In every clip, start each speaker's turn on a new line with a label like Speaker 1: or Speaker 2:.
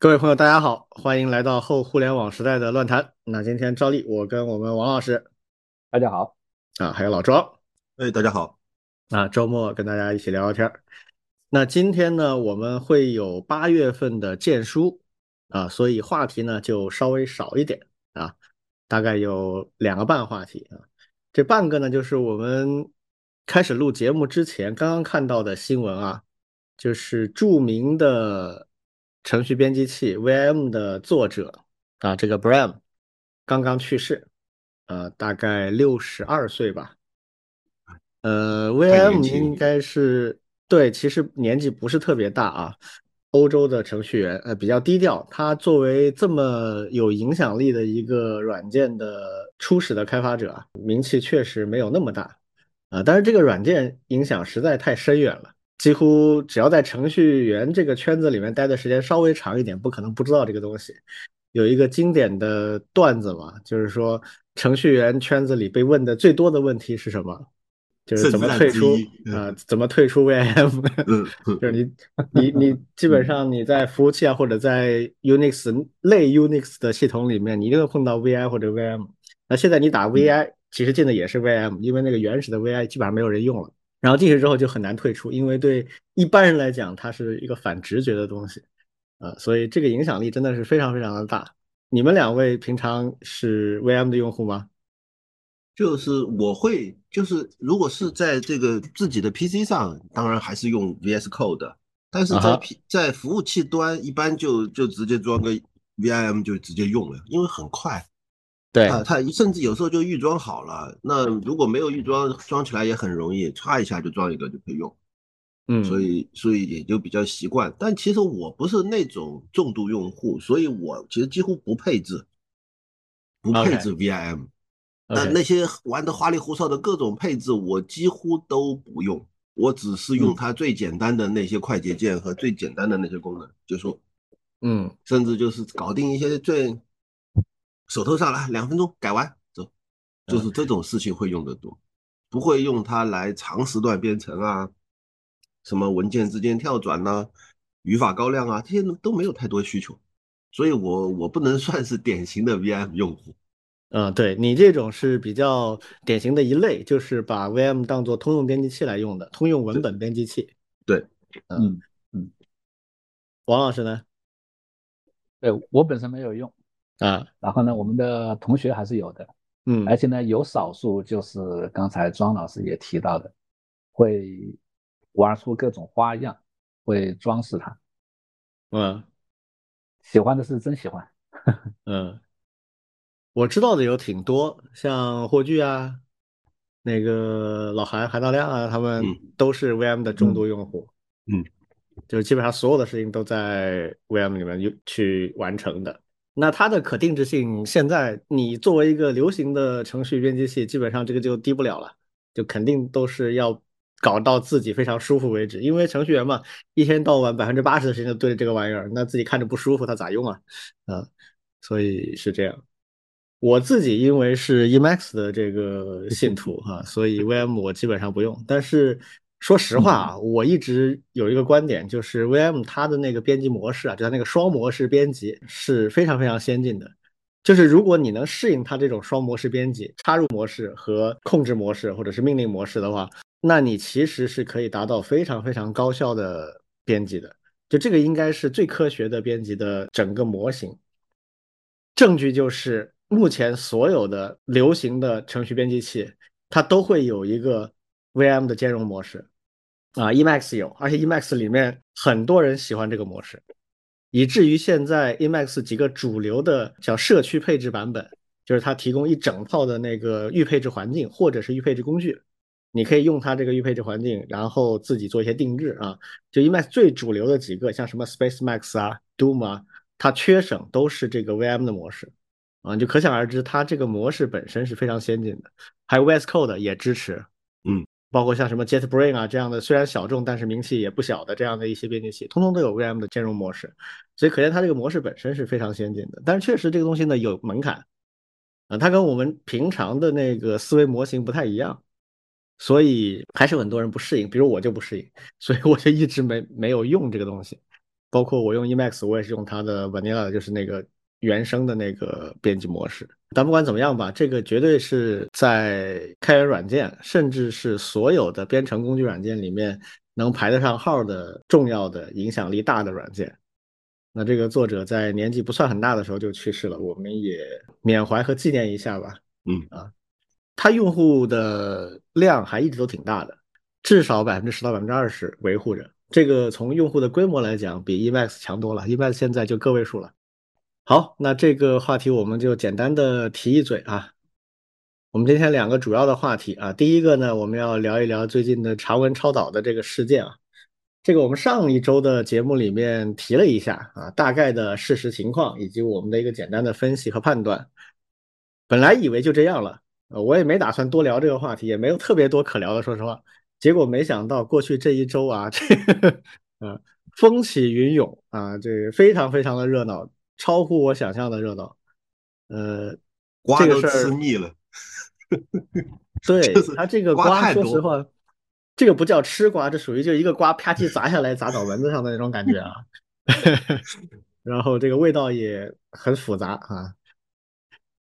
Speaker 1: 各位朋友，大家好，欢迎来到后互联网时代的乱谈。那今天照例，我跟我们王老师
Speaker 2: 大家好，
Speaker 1: 啊，还有老庄
Speaker 3: 哎，大家好，
Speaker 1: 啊，周末跟大家一起聊聊天儿。那今天呢，我们会有八月份的荐书啊，所以话题呢就稍微少一点啊，大概有两个半话题啊。这半个呢，就是我们开始录节目之前刚刚看到的新闻啊，就是著名的程序编辑器 VM 的作者啊，这个 Bram 刚刚去世，呃，大概六十二岁吧。呃，VM 应该是对，其实年纪不是特别大啊。欧洲的程序员，呃，比较低调。他作为这么有影响力的一个软件的初始的开发者啊，名气确实没有那么大啊。但是这个软件影响实在太深远了，几乎只要在程序员这个圈子里面待的时间稍微长一点，不可能不知道这个东西。有一个经典的段子嘛，就是说程序员圈子里被问的最多的问题是什么？就是怎么退出啊、怎么退出 VM？
Speaker 3: 嗯，
Speaker 1: 就是你 你你基本上你在服务器啊或者在 Unix 类 Unix 的系统里面，你一定会碰到 VI 或者 VM。那现在你打 VI，其实进的也是 VM，因为那个原始的 VI 基本上没有人用了。然后进去之后就很难退出，因为对一般人来讲，它是一个反直觉的东西，啊、所以这个影响力真的是非常非常的大。你们两位平常是 VM 的用户吗？
Speaker 3: 就是我会，就是如果是在这个自己的 PC 上，当然还是用 VS Code 的，但是在 P 在服务器端，一般就就直接装个 VIM 就直接用了，因为很快
Speaker 1: 对。
Speaker 3: 啊，它甚至有时候就预装好了，那如果没有预装，装起来也很容易，插一下就装一个就可以用。
Speaker 1: 嗯，
Speaker 3: 所以所以也就比较习惯。但其实我不是那种重度用户，所以我其实几乎不配置，不配置 VIM。那那些玩的花里胡哨的各种配置，我几乎都不用，我只是用
Speaker 1: 嗯。
Speaker 3: 它最简单的那些快捷键和最简单的那些功能就说，
Speaker 1: 嗯。
Speaker 3: 甚至就是搞定一些最手头上来两分钟改完走，就是这种事情会用得多，不会用它来长时段编程啊，什么文件之间跳转呐、语法高亮啊，这些都没有太多需求，所以我我不能算是典型的 VM 用户。
Speaker 1: 嗯，对你这种是比较典型的一类，就是把 VM 当做通用编辑器来用的，通用文本编辑器。
Speaker 3: 对，
Speaker 1: 嗯，
Speaker 2: 嗯，
Speaker 1: 王老师呢？
Speaker 2: 对我本身没有用，
Speaker 1: 啊，
Speaker 2: 然后呢，我们的同学还是有的，
Speaker 1: 嗯。
Speaker 2: 而且呢，有少数就是刚才庄老师也提到的，会玩出各种花样，会装饰它，
Speaker 1: 嗯。
Speaker 2: 喜欢的是真喜欢。
Speaker 1: 嗯，我知道的有挺多，像霍炬啊，那个老韩韩大亮啊，他们
Speaker 3: 嗯。
Speaker 1: 都是 VM 的重度用户。
Speaker 3: 嗯，
Speaker 1: 就是基本上所有的事情都在 VM 里面去去完成的。那它的可定制性，现在你作为一个流行的程序编辑器，基本上这个就低不了了，就肯定都是要搞到自己非常舒服为止。因为程序员嘛，一天到晚百分之八十的时间都对着这个玩意儿，那自己看着不舒服，他咋用啊？啊，所以是这样。我自己因为是 Emacs 的这个信徒哈、所以 VM 我基本上不用。但是说实话啊，我一直有一个观点，就是 VM 它的那个编辑模式啊，就它那个双模式编辑是非常非常先进的。就是如果你能适应它这种双模式编辑、插入模式和控制模式或者是命令模式的话，那你其实是可以达到非常非常高效的编辑的。就这个应该是最科学的编辑的整个模型。证据就是目前所有的流行的程序编辑器，它都会有一个 VM 的兼容模式啊，Emacs 有，而且 Emacs 里面很多人喜欢这个模式，以至于现在 Emacs 几个主流的叫社区配置版本，就是它提供一整套的那个预配置环境或者是预配置工具，你可以用它这个预配置环境，然后自己做一些定制啊。就 Emacs 最主流的几个，像什么 SpaceMax 啊、Doom 啊，它缺省都是这个 VM 的模式啊，你就可想而知，它这个模式本身是非常先进的。还有 VS Code 也支持，包括像什么 JetBrain 啊这样的，虽然小众但是名气也不小的这样的一些编辑器，通通都有 VM 的兼容模式，所以可见它这个模式本身是非常先进的。但是确实这个东西呢有门槛啊，它跟我们平常的那个思维模型不太一样。所以还是很多人不适应，比如我就不适应，所以我就一直没没有用这个东西。包括我用 Emacs，我也是用它的 Vanilla，就是那个原生的那个编辑模式。但不管怎么样吧，这个绝对是在开源软件，甚至是所有的编程工具软件里面能排得上号的重要的、影响力大的软件。那这个作者在年纪不算很大的时候就去世了，我们也缅怀和纪念一下吧。
Speaker 3: 嗯
Speaker 1: 啊，他用户的量还一直都挺大的，至少百分之十到百分之二十维护着。这个从用户的规模来讲，比 Emacs 强多了。Emacs 现在就个位数了。好，那这个话题我们就简单的提一嘴啊。我们今天两个主要的话题啊，第一个呢，我们要聊一聊最近的长文超导的这个事件啊。这个我们上一周的节目里面提了一下啊，大概的事实情况以及我们的一个简单的分析和判断。本来以为就这样了，呃，我也没打算多聊这个话题，也没有特别多可聊的，说实话。结果没想到过去这一周啊，这个呃风起云涌啊，这非常非常的热闹，超乎我想象的热闹。呃，
Speaker 3: 瓜都吃腻了，
Speaker 1: 对
Speaker 3: 就是
Speaker 1: 他这个
Speaker 3: 瓜
Speaker 1: 说实话，这个不叫吃瓜，这属于就一个瓜啪叽砸下来砸脑门子上的那种感觉啊。然后这个味道也很复杂啊，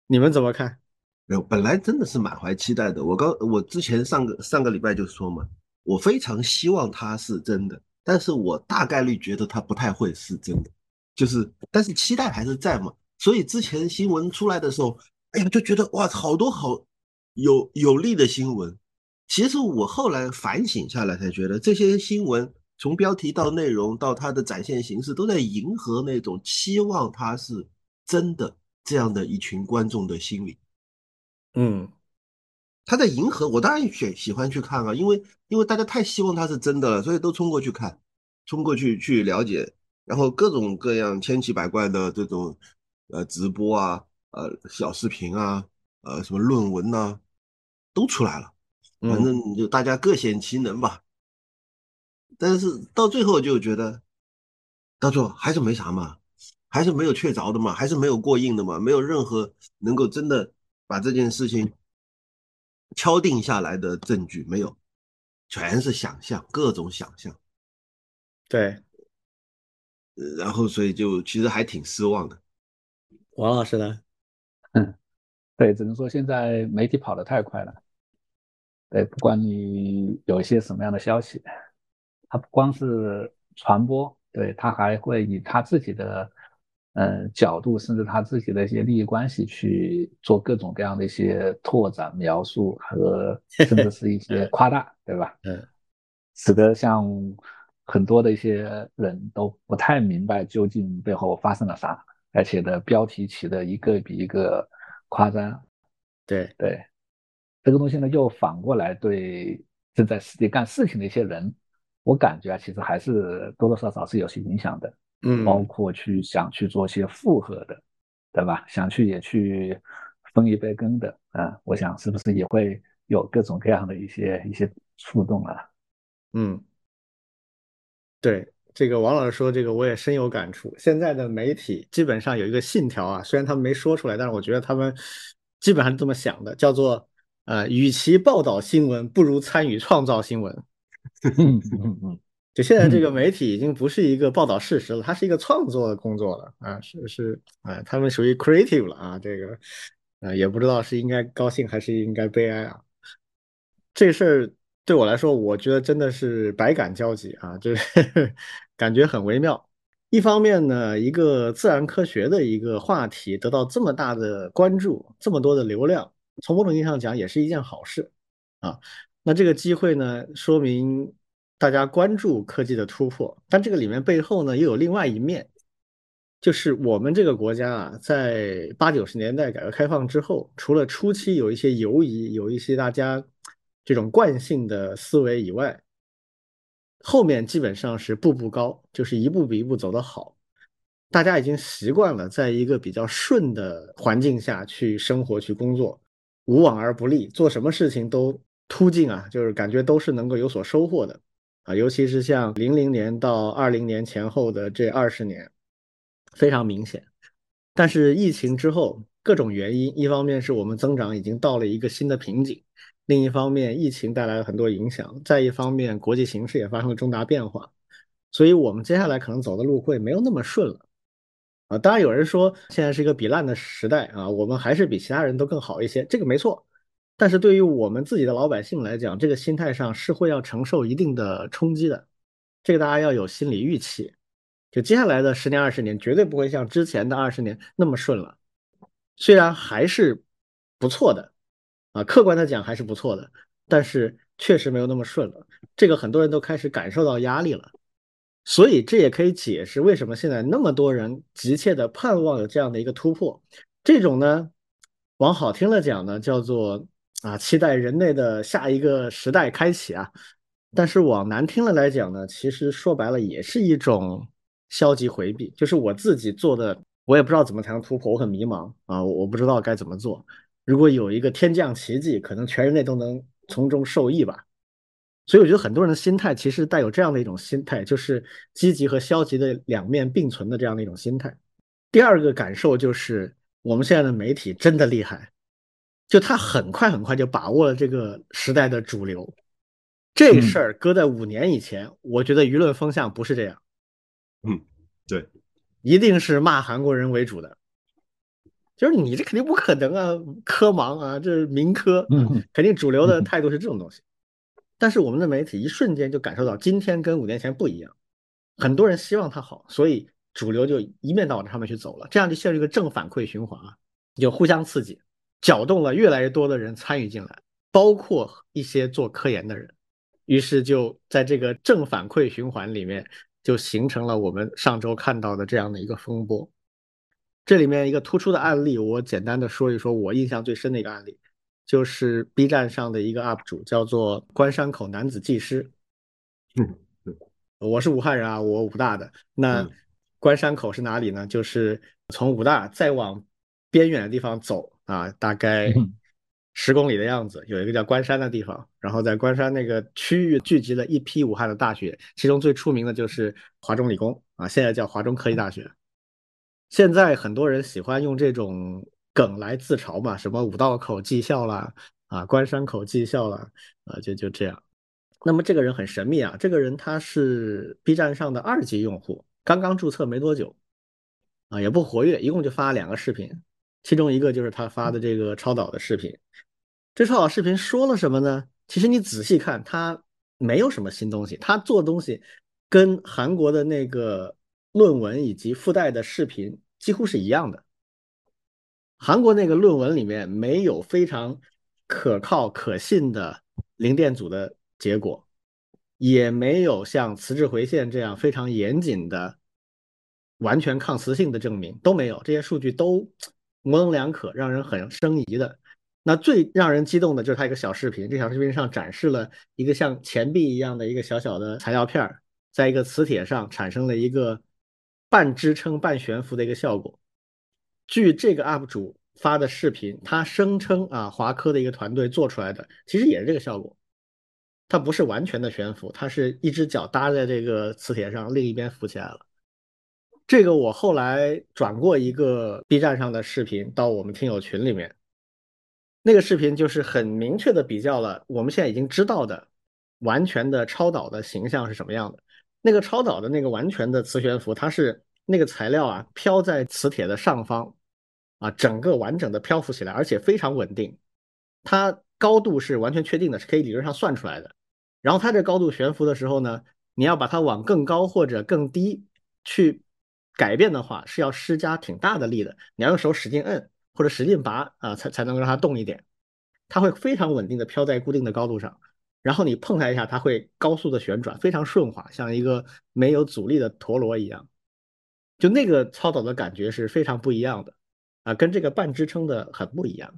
Speaker 1: 你们怎么看？
Speaker 3: 没有，本来真的是满怀期待的。我刚我之前上个上个礼拜就说嘛，我非常希望它是真的，但是我大概率觉得它不太会是真的，就是但是期待还是在嘛。所以之前新闻出来的时候，哎呀就觉得哇，好多好有有利的新闻。其实我后来反省下来才觉得，这些新闻从标题到内容到它的展现形式，都在迎合那种期望它是真的这样的一群观众的心理。
Speaker 1: 嗯
Speaker 3: 他在迎合我，当然选喜欢去看啊，因为因为大家太希望它是真的了，所以都冲过去看，冲过去去了解，然后各种各样千奇百怪的这种呃直播啊，呃小视频啊，呃什么论文呐、都出来了，反
Speaker 1: 嗯
Speaker 3: 正就大家各显其能吧。但是到最后就觉得，到最后还是没啥嘛，还是没有确凿的嘛，还是没有过硬的嘛，没有任何能够真的把这件事情敲定下来的证据，没有，全是想象，各种想象。
Speaker 1: 对，
Speaker 3: 呃然后所以就其实还挺失望的。
Speaker 1: 王老师呢？
Speaker 2: 嗯对，只能说现在媒体跑得太快了。对，不管你有一些什么样的消息，它不光是传播，对，它还会以他自己的呃角度，甚至他自己的一些利益关系去做各种各样的一些拓展、描述和甚至是一些夸大，对吧？
Speaker 1: 嗯，
Speaker 2: 使得像很多的一些人都不太明白究竟背后发生了啥，而且的标题起的一个比一个夸张。
Speaker 1: 对，
Speaker 2: 对，这个东西呢，又反过来对正在实际干事情的一些人，我感觉啊，其实还是多多少少是有些影响的，
Speaker 1: 嗯
Speaker 2: 包括去想去做一些复合的，对吧？想去也去分一杯羹的，啊，我想是不是也会有各种各样的一些一些触动啊？
Speaker 1: 嗯，对，这个王老师说这个我也深有感触。现在的媒体基本上有一个信条啊，虽然他们没说出来，但是我觉得他们基本上是这么想的，叫做呃，与其报道新闻，不如参与创造新闻。
Speaker 2: 嗯嗯嗯，
Speaker 1: 就现在这个媒体已经不是一个报道事实了，它是一个创作的工作了啊，是是啊，他们属于 creative 了啊，这个啊也不知道是应该高兴还是应该悲哀啊。这事儿对我来说，我觉得真的是百感交集啊，就是 感觉很微妙。一方面呢，一个自然科学的一个话题得到这么大的关注，这么多的流量，从某种意义上讲也是一件好事啊。那这个机会呢，说明大家关注科技的突破，但这个里面背后呢，又有另外一面，就是我们这个国家啊，在八九十年代改革开放之后，除了初期有一些犹疑，有一些大家这种惯性的思维以外，后面基本上是步步高，就是一步比一步走得好。大家已经习惯了在一个比较顺的环境下去生活、去工作，无往而不利，做什么事情都突进啊，就是感觉都是能够有所收获的啊。尤其是像零零年到二零年前后的这二十年，非常明显。但是疫情之后，各种原因，一方面是我们增长已经到了一个新的瓶颈，另一方面疫情带来了很多影响，再一方面国际形势也发生了重大变化。所以我们接下来可能走的路会没有那么顺了。啊，当然有人说现在是一个比烂的时代啊，我们还是比其他人都更好一些，这个没错。但是对于我们自己的老百姓来讲，这个心态上是会要承受一定的冲击的，这个大家要有心理预期。就接下来的十年二十年，绝对不会像之前的二十年那么顺了。虽然还是不错的，啊，客观的讲还是不错的，但是确实没有那么顺了。这个很多人都开始感受到压力了。所以这也可以解释为什么现在那么多人急切的盼望有这样的一个突破。这种呢，往好听了讲呢，叫做啊，期待人类的下一个时代开启啊。但是往难听了来讲呢，其实说白了也是一种消极回避。就是我自己做的，我也不知道怎么才能突破，我很迷茫啊，我不知道该怎么做。如果有一个天降奇迹，可能全人类都能从中受益吧。所以我觉得很多人的心态其实带有这样的一种心态，就是积极和消极的两面并存的这样的一种心态。第二个感受就是，我们现在的媒体真的厉害，就他很快很快就把握了这个时代的主流。这事儿搁在五年以前，我觉得舆论风向不是这样。
Speaker 3: 嗯，对，
Speaker 1: 一定是骂韩国人为主的，就是你这肯定不可能啊，科盲啊，这是民科，肯定主流的态度是这种东西。但是我们的媒体一瞬间就感受到今天跟五年前不一样，很多人希望它好，所以主流就一面倒往上面去走了，这样就陷入一个正反馈循环啊，就互相刺激，搅动了越来越多的人参与进来，包括一些做科研的人，于是就在这个正反馈循环里面，就形成了我们上周看到的这样的一个风波。这里面一个突出的案例，我简单的说一说我印象最深的一个案例。就是 B 站上的一个 UP 主，叫做关山口男子技师。
Speaker 3: 嗯，
Speaker 1: 我是武汉人啊，我武大的。那关山口是哪里呢？就是从武大再往边远的地方走啊，大概十公里的样子，有一个叫关山的地方。然后在关山那个区域聚集了一批武汉的大学，其中最出名的就是华中理工啊，现在叫华中科技大学。现在很多人喜欢用这种。梗来自嘲嘛，什么五道口技校啦，啊，关山口技校啦，啊，就就这样。那么这个人很神秘啊，这个人他是 B 站上的二级用户，刚刚注册没多久，啊，也不活跃，一共就发了两个视频，其中一个就是他发的这个超导的视频。这超导视频说了什么呢？其实你仔细看，他没有什么新东西，他做东西跟韩国的那个论文以及附带的视频几乎是一样的。韩国那个论文里面没有非常可靠可信的零电阻的结果，也没有像磁滞回线这样非常严谨的完全抗磁性的证明，都没有，这些数据都模棱两可，让人很生疑的。那最让人激动的就是他一个小视频，这小视频上展示了一个像钱币一样的一个小小的材料片，在一个磁铁上产生了一个半支撑半悬浮的一个效果。据这个 UP 主发的视频，他声称啊，华科的一个团队做出来的，其实也是这个效果。它不是完全的悬浮，它是一只脚搭在这个磁铁上，另一边浮起来了。这个我后来转过一个 B 站上的视频到我们听友群里面，那个视频就是很明确的比较了我们现在已经知道的完全的超导的形象是什么样的。那个超导的那个完全的磁悬浮，它是。那个材料啊，飘在磁铁的上方，啊，整个完整的漂浮起来，而且非常稳定。它高度是完全确定的，是可以理论上算出来的。然后它这高度悬浮的时候呢，你要把它往更高或者更低去改变的话，是要施加挺大的力的。你要用手使劲摁或者使劲拔啊，才才能够让它动一点。它会非常稳定的飘在固定的高度上，然后你碰它一下，它会高速的旋转，非常顺滑，像一个没有阻力的陀螺一样。就那个操导的感觉是非常不一样的啊，跟这个半支撑的很不一样。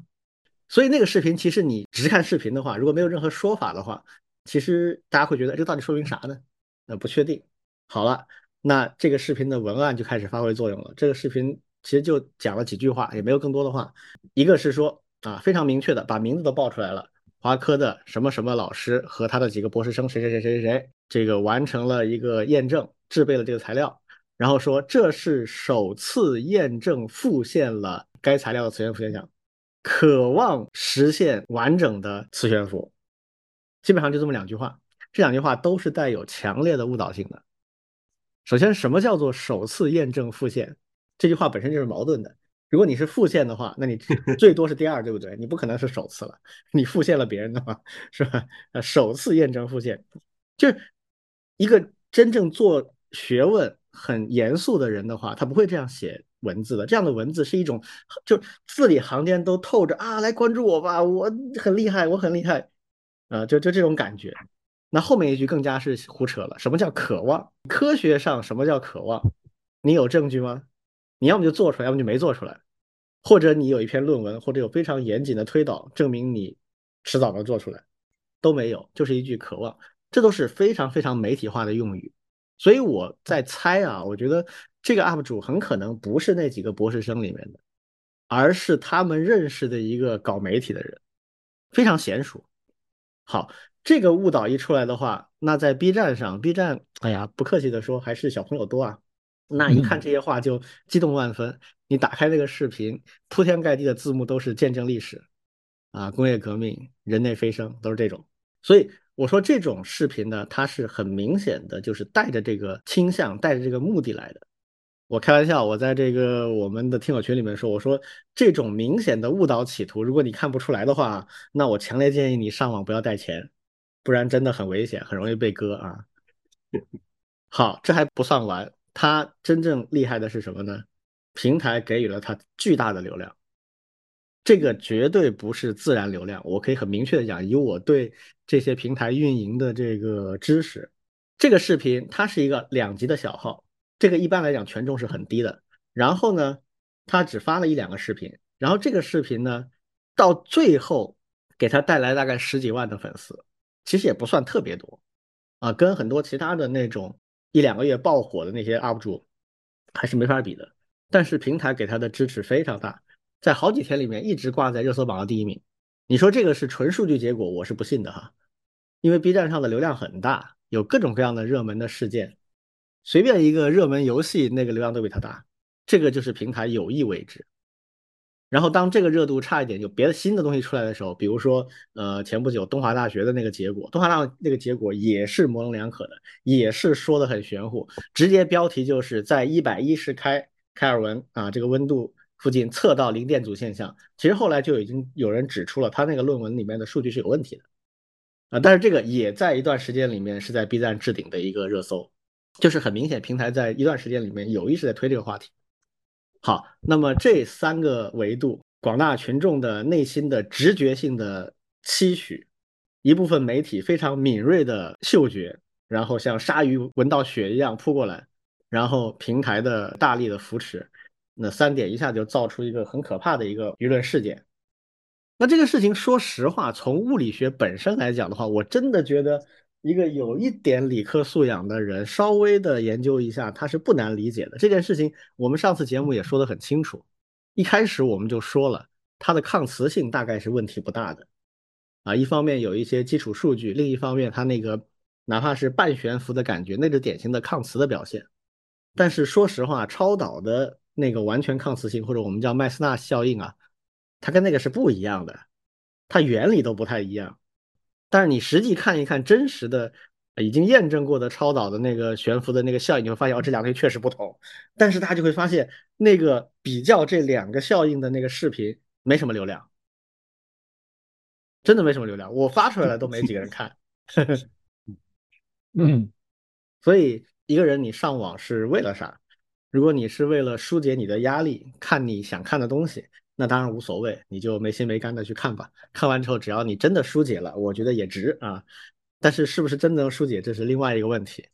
Speaker 1: 所以那个视频其实你只看视频的话，如果没有任何说法的话，其实大家会觉得这到底说明啥呢？呃，不确定。好了，那这个视频的文案就开始发挥作用了。这个视频其实就讲了几句话，也没有更多的话。一个是说啊，非常明确的把名字都报出来了，华科的什么什么老师和他的几个博士生谁谁谁谁谁谁，这个完成了一个验证，制备了这个材料。然后说这是首次验证复现了该材料的磁悬浮现象，渴望实现完整的磁悬浮，基本上就这么两句话，这两句话都是带有强烈的误导性的。首先，什么叫做首次验证复现？这句话本身就是矛盾的。如果你是复现的话，那你 最多是第二，对不对？你不可能是首次了，你复现了别人的话，是吧？呃，首次验证复现，就是一个真正做学问很严肃的人的话，他不会这样写文字的。这样的文字是一种，就字里行间都透着啊，来关注我吧，我很厉害，我很厉害，啊，就就这种感觉。那后面一句更加是胡扯了。什么叫渴望？科学上什么叫渴望？你有证据吗？你要么就做出来，要么就没做出来。或者你有一篇论文，或者有非常严谨的推导，证明你迟早能做出来，都没有，就是一句渴望。这都是非常非常媒体化的用语。所以我在猜啊，我觉得这个 UP 主很可能不是那几个博士生里面的，而是他们认识的一个搞媒体的人，非常娴熟。好。这个误导一出来的话，那在 B 站上，B 站，哎呀，不客气的说，还是小朋友多啊。那一看这些话就激动万分。你打开那个视频，铺天盖地的字幕都是见证历史，啊，工业革命、人类飞升，都是这种。所以我说这种视频呢，它是很明显的，就是带着这个倾向、带着这个目的来的。我开玩笑，我在这个我们的听友群里面说，我说这种明显的误导企图，如果你看不出来的话，那我强烈建议你上网不要带钱。不然真的很危险，很容易被割啊！好，这还不算完，它真正厉害的是什么呢？平台给予了它巨大的流量，这个绝对不是自然流量。我可以很明确的讲，以我对这些平台运营的这个知识，这个视频它是一个两级的小号，这个一般来讲权重是很低的。然后呢，他只发了一两个视频，然后这个视频呢，到最后给他带来大概十几万的粉丝。其实也不算特别多，啊，跟很多其他的那种一两个月爆火的那些 UP 主还是没法比的。但是平台给他的支持非常大，在好几天里面一直挂在热搜榜的第一名。你说这个是纯数据结果，我是不信的哈，因为 B 站上的流量很大，有各种各样的热门的事件，随便一个热门游戏那个流量都比他大，这个就是平台有意为之。然后当这个热度差一点，有别的新的东西出来的时候，比如说，呃，前不久东华大学的那个结果，东华大那个结果也是模棱两可的，也是说的很玄乎，直接标题就是在一百一十开开尔文啊这个温度附近测到零电阻现象。其实后来就已经有人指出了他那个论文里面的数据是有问题的啊，但是这个也在一段时间里面是在 B 站置顶的一个热搜，就是很明显平台在一段时间里面有意识在推这个话题。好，那么这三个维度，广大群众的内心的直觉性的期许，一部分媒体非常敏锐的嗅觉，然后像鲨鱼闻到血一样扑过来，然后平台的大力的扶持，那三点一下就造出一个很可怕的一个舆论事件。那这个事情，说实话，从物理学本身来讲的话，我真的觉得。一个有一点理科素养的人，稍微的研究一下，他是不难理解的。这件事情，我们上次节目也说得很清楚。一开始我们就说了，它的抗磁性大概是问题不大的。啊，一方面有一些基础数据，另一方面它那个哪怕是半悬浮的感觉，那是典型的抗磁的表现。但是说实话，超导的那个完全抗磁性，或者我们叫麦斯纳效应啊，它跟那个是不一样的，它原理都不太一样。但是你实际看一看真实的、已经验证过的超导的那个悬浮的那个效应，你会发现哦，这两个确实不同。但是大家就会发现，那个比较这两个效应的那个视频没什么流量，真的没什么流量。我发出来了都没几个人 看。
Speaker 2: 嗯，
Speaker 1: 所以一个人你上网是为了啥？如果你是为了疏解你的压力，看你想看的东西。那当然无所谓，你就没心没肝的去看吧。看完之后，只要你真的疏解了，我觉得也值啊。但是是不是真能疏解，这是另外一个问题。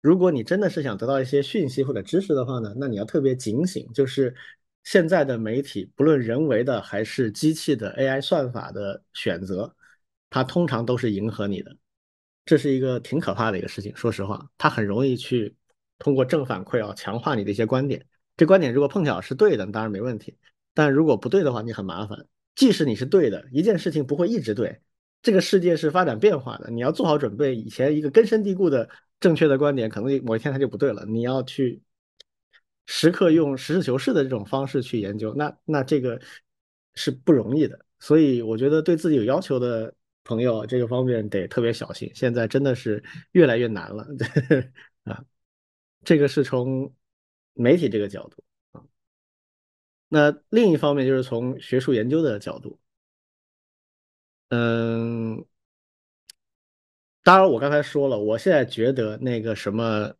Speaker 1: 如果你真的是想得到一些讯息或者知识的话呢，那你要特别警醒，就是现在的媒体，不论人为的还是机器的 AI 算法的选择，它通常都是迎合你的。这是一个挺可怕的一个事情。说实话，它很容易去通过正反馈啊强化你的一些观点。这观点如果碰巧是对的，当然没问题。但如果不对的话，你很麻烦。即使你是对的，一件事情不会一直对。这个世界是发展变化的，你要做好准备。以前一个根深蒂固的正确的观点，可能某一天它就不对了。你要去时刻用实事求是的这种方式去研究，那那这个是不容易的。所以我觉得对自己有要求的朋友，这个方面得特别小心。现在真的是越来越难了 啊。这个是从媒体这个角度。那另一方面就是从学术研究的角度，嗯，当然我刚才说了，我现在觉得那个什么，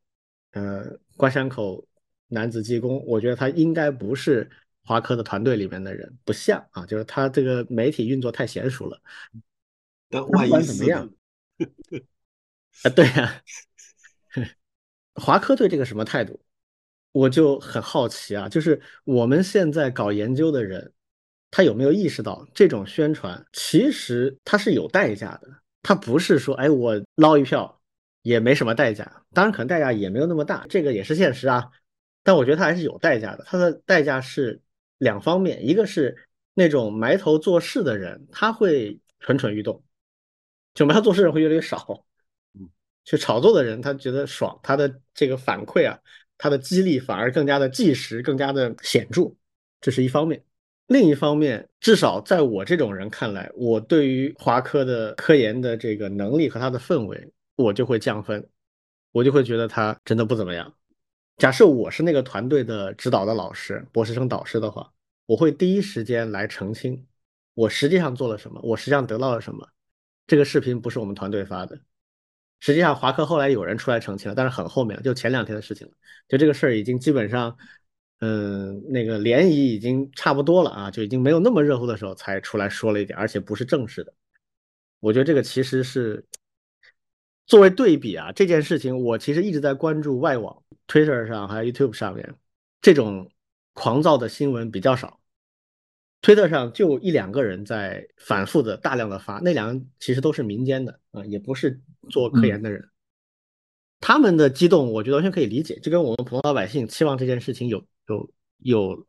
Speaker 1: 呃，关山口男子技工，我觉得他应该不是华科的团队里面的人，不像啊，就是他这个媒体运作太娴熟了。
Speaker 3: 但万一
Speaker 1: 怎么样，啊，对呀、华科对这个什么态度，我就很好奇啊。就是我们现在搞研究的人，他有没有意识到这种宣传其实它是有代价的？它不是说哎我捞一票也没什么代价，当然可能代价也没有那么大，这个也是现实啊。但我觉得它还是有代价的，它的代价是两方面，一个是那种埋头做事的人，他会蠢蠢欲动，就埋头做事的人会越来越少。去炒作的人，他觉得爽，他的这个反馈啊，他的激励反而更加的即时，更加的显著，这是一方面。另一方面，至少在我这种人看来，我对于华科的科研的这个能力和它的氛围，我就会降分，我就会觉得他真的不怎么样。假设我是那个团队的指导的老师、博士生导师的话，我会第一时间来澄清，我实际上做了什么，我实际上得到了什么。这个视频不是我们团队发的，实际上华科后来有人出来澄清了，但是很后面，就前两天的事情了。就这个事儿已经基本上，嗯，那个涟漪已经差不多了啊，就已经没有那么热乎的时候才出来说了一点，而且不是正式的。我觉得这个其实是作为对比啊，这件事情我其实一直在关注外网，Twitter 上还有 YouTube 上面这种狂躁的新闻比较少。推特上就一两个人在反复的大量的发，那两个其实都是民间的啊，也不是做科研的人。他们的激动，我觉得完全可以理解，就跟我们普通老百姓期望这件事情有有有，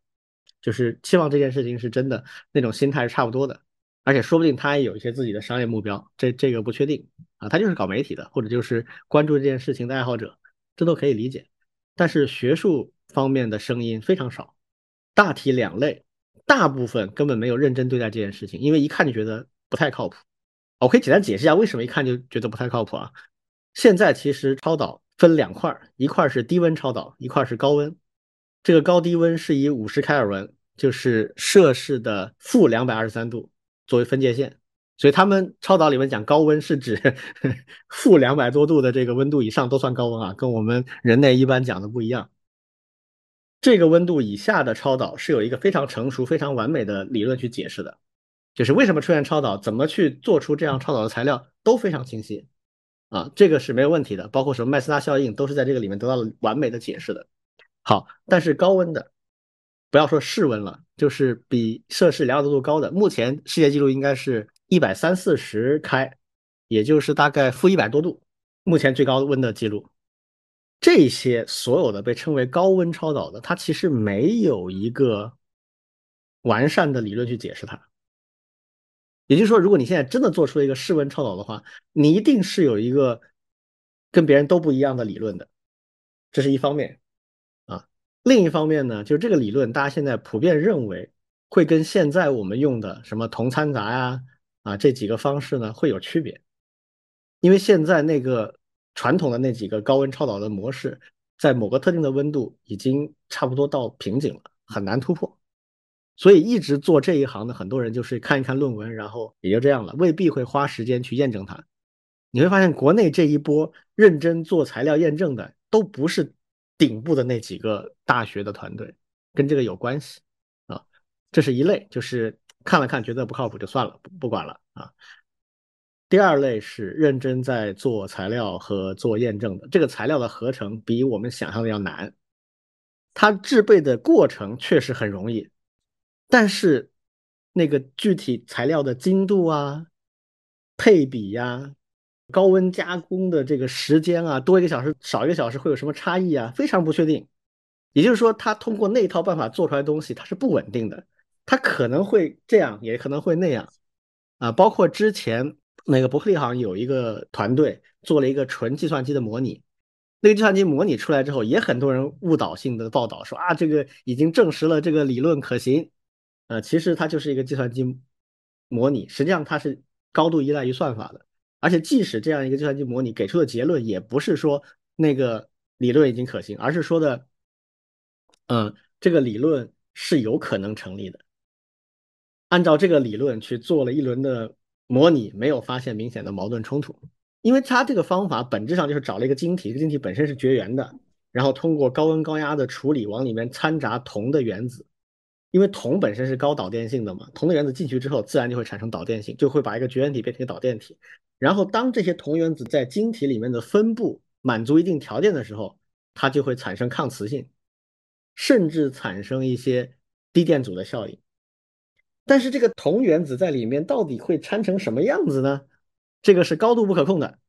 Speaker 1: 就是期望这件事情是真的那种心态是差不多的。而且说不定他也有一些自己的商业目标，这这个不确定啊，他就是搞媒体的，或者就是关注这件事情的爱好者，这都可以理解。但是学术方面的声音非常少，大体两类。大部分根本没有认真对待这件事情，因为一看就觉得不太靠谱。我可以简单解释一下为什么一看就觉得不太靠谱啊。现在其实超导分两块，一块是低温超导，一块是高温。这个高低温是以五十开尔文，就是摄氏的负两百二十三度作为分界线，所以他们超导里面讲高温是指 负两百多度的这个温度以上都算高温啊，跟我们人类一般讲的不一样。这个温度以下的超导是有一个非常成熟、非常完美的理论去解释的，就是为什么出现超导，怎么去做出这样超导的材料都非常清晰啊，这个是没有问题的，包括什么麦斯纳效应都是在这个里面得到了完美的解释的。好，但是高温的，不要说室温了，就是比摄氏两百多度高的，目前世界纪录应该是一百三四十开，也就是大概负一百多度，目前最高温的记录。这些所有的被称为高温超导的，它其实没有一个完善的理论去解释它。也就是说，如果你现在真的做出了一个室温超导的话，你一定是有一个跟别人都不一样的理论的，这是一方面啊。另一方面呢，就是这个理论大家现在普遍认为会跟现在我们用的什么铜掺杂呀啊这几个方式呢会有区别，因为现在那个。传统的那几个高温超导的模式，在某个特定的温度已经差不多到瓶颈了，很难突破。所以一直做这一行的很多人就是看一看论文，然后也就这样了，未必会花时间去验证它。你会发现，国内这一波认真做材料验证的，都不是顶部的那几个大学的团队，跟这个有关系啊。这是一类，就是看了看觉得不靠谱就算了，不管了啊。第二类是认真在做材料和做验证的，这个材料的合成比我们想象的要难，它制备的过程确实很容易，但是那个具体材料的精度啊、配比呀、高温加工的这个时间啊，多一个小时少一个小时会有什么差异啊？非常不确定。也就是说，它通过那套办法做出来的东西，它是不稳定的，它可能会这样，也可能会那样啊。包括之前。那个伯克利好像有一个团队做了一个纯计算机的模拟，那个计算机模拟出来之后，也很多人误导性的报道说啊，这个已经证实了这个理论可行，呃，其实它就是一个计算机模拟，实际上它是高度依赖于算法的，而且即使这样一个计算机模拟给出的结论，也不是说那个理论已经可行，而是说的，嗯，这个理论是有可能成立的。按照这个理论去做了一轮的模拟，没有发现明显的矛盾冲突，因为它这个方法本质上就是找了一个晶体，这个晶体本身是绝缘的，然后通过高温高压的处理，往里面掺杂铜的原子。因为铜本身是高导电性的嘛，铜的原子进去之后，自然就会产生导电性，就会把一个绝缘体变成一个导电体。然后当这些铜原子在晶体里面的分布满足一定条件的时候，它就会产生抗磁性，甚至产生一些低电阻的效应。但是这个铜原子在里面到底会掺成什么样子呢？这个是高度不可控的。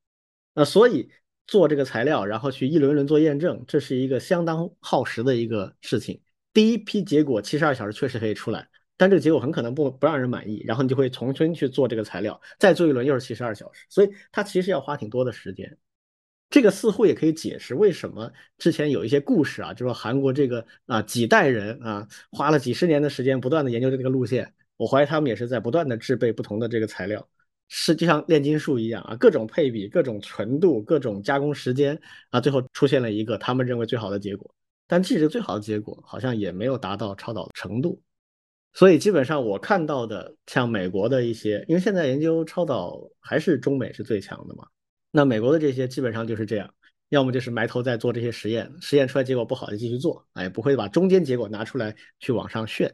Speaker 1: 那所以做这个材料，然后去一轮轮做验证，这是一个相当耗时的一个事情。第一批结果七十二小时确实可以出来，但这个结果很可能不不让人满意，然后你就会重新去做这个材料，再做一轮又是七十二小时，所以它其实要花挺多的时间。这个似乎也可以解释为什么之前有一些故事啊，就说韩国这个啊几代人啊花了几十年的时间不断的研究这个路线，我怀疑他们也是在不断的制备不同的这个材料，是就像炼金术一样啊，各种配比、各种纯度、各种加工时间啊，最后出现了一个他们认为最好的结果。但即使最好的结果，好像也没有达到超导程度，所以基本上我看到的，像美国的一些，因为现在研究超导还是中美是最强的嘛，那美国的这些基本上就是这样，要么就是埋头在做这些实验，实验出来结果不好就继续做，哎，不会把中间结果拿出来去往上炫。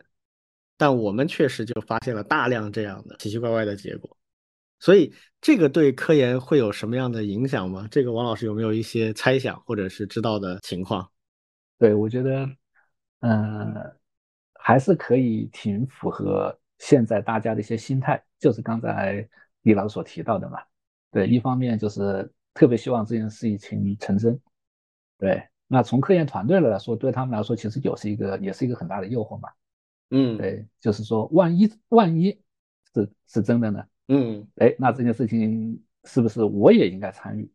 Speaker 1: 但我们确实就发现了大量这样的奇奇怪怪的结果，所以这个对科研会有什么样的影响吗？这个王老师有没有一些猜想或者是知道的情况？
Speaker 2: 对，我觉得，嗯，还是可以挺符合现在大家的一些心态，就是刚才李老师所提到的嘛。对，一方面就是特别希望这件事情成真。对，那从科研团队来说，对他们来说其实也是一个，也是一个很大的诱惑嘛。
Speaker 1: 嗯，
Speaker 2: 对，就是说，万一万一是是真的呢？
Speaker 1: 嗯，
Speaker 2: 哎，那这件事情是不是我也应该参与？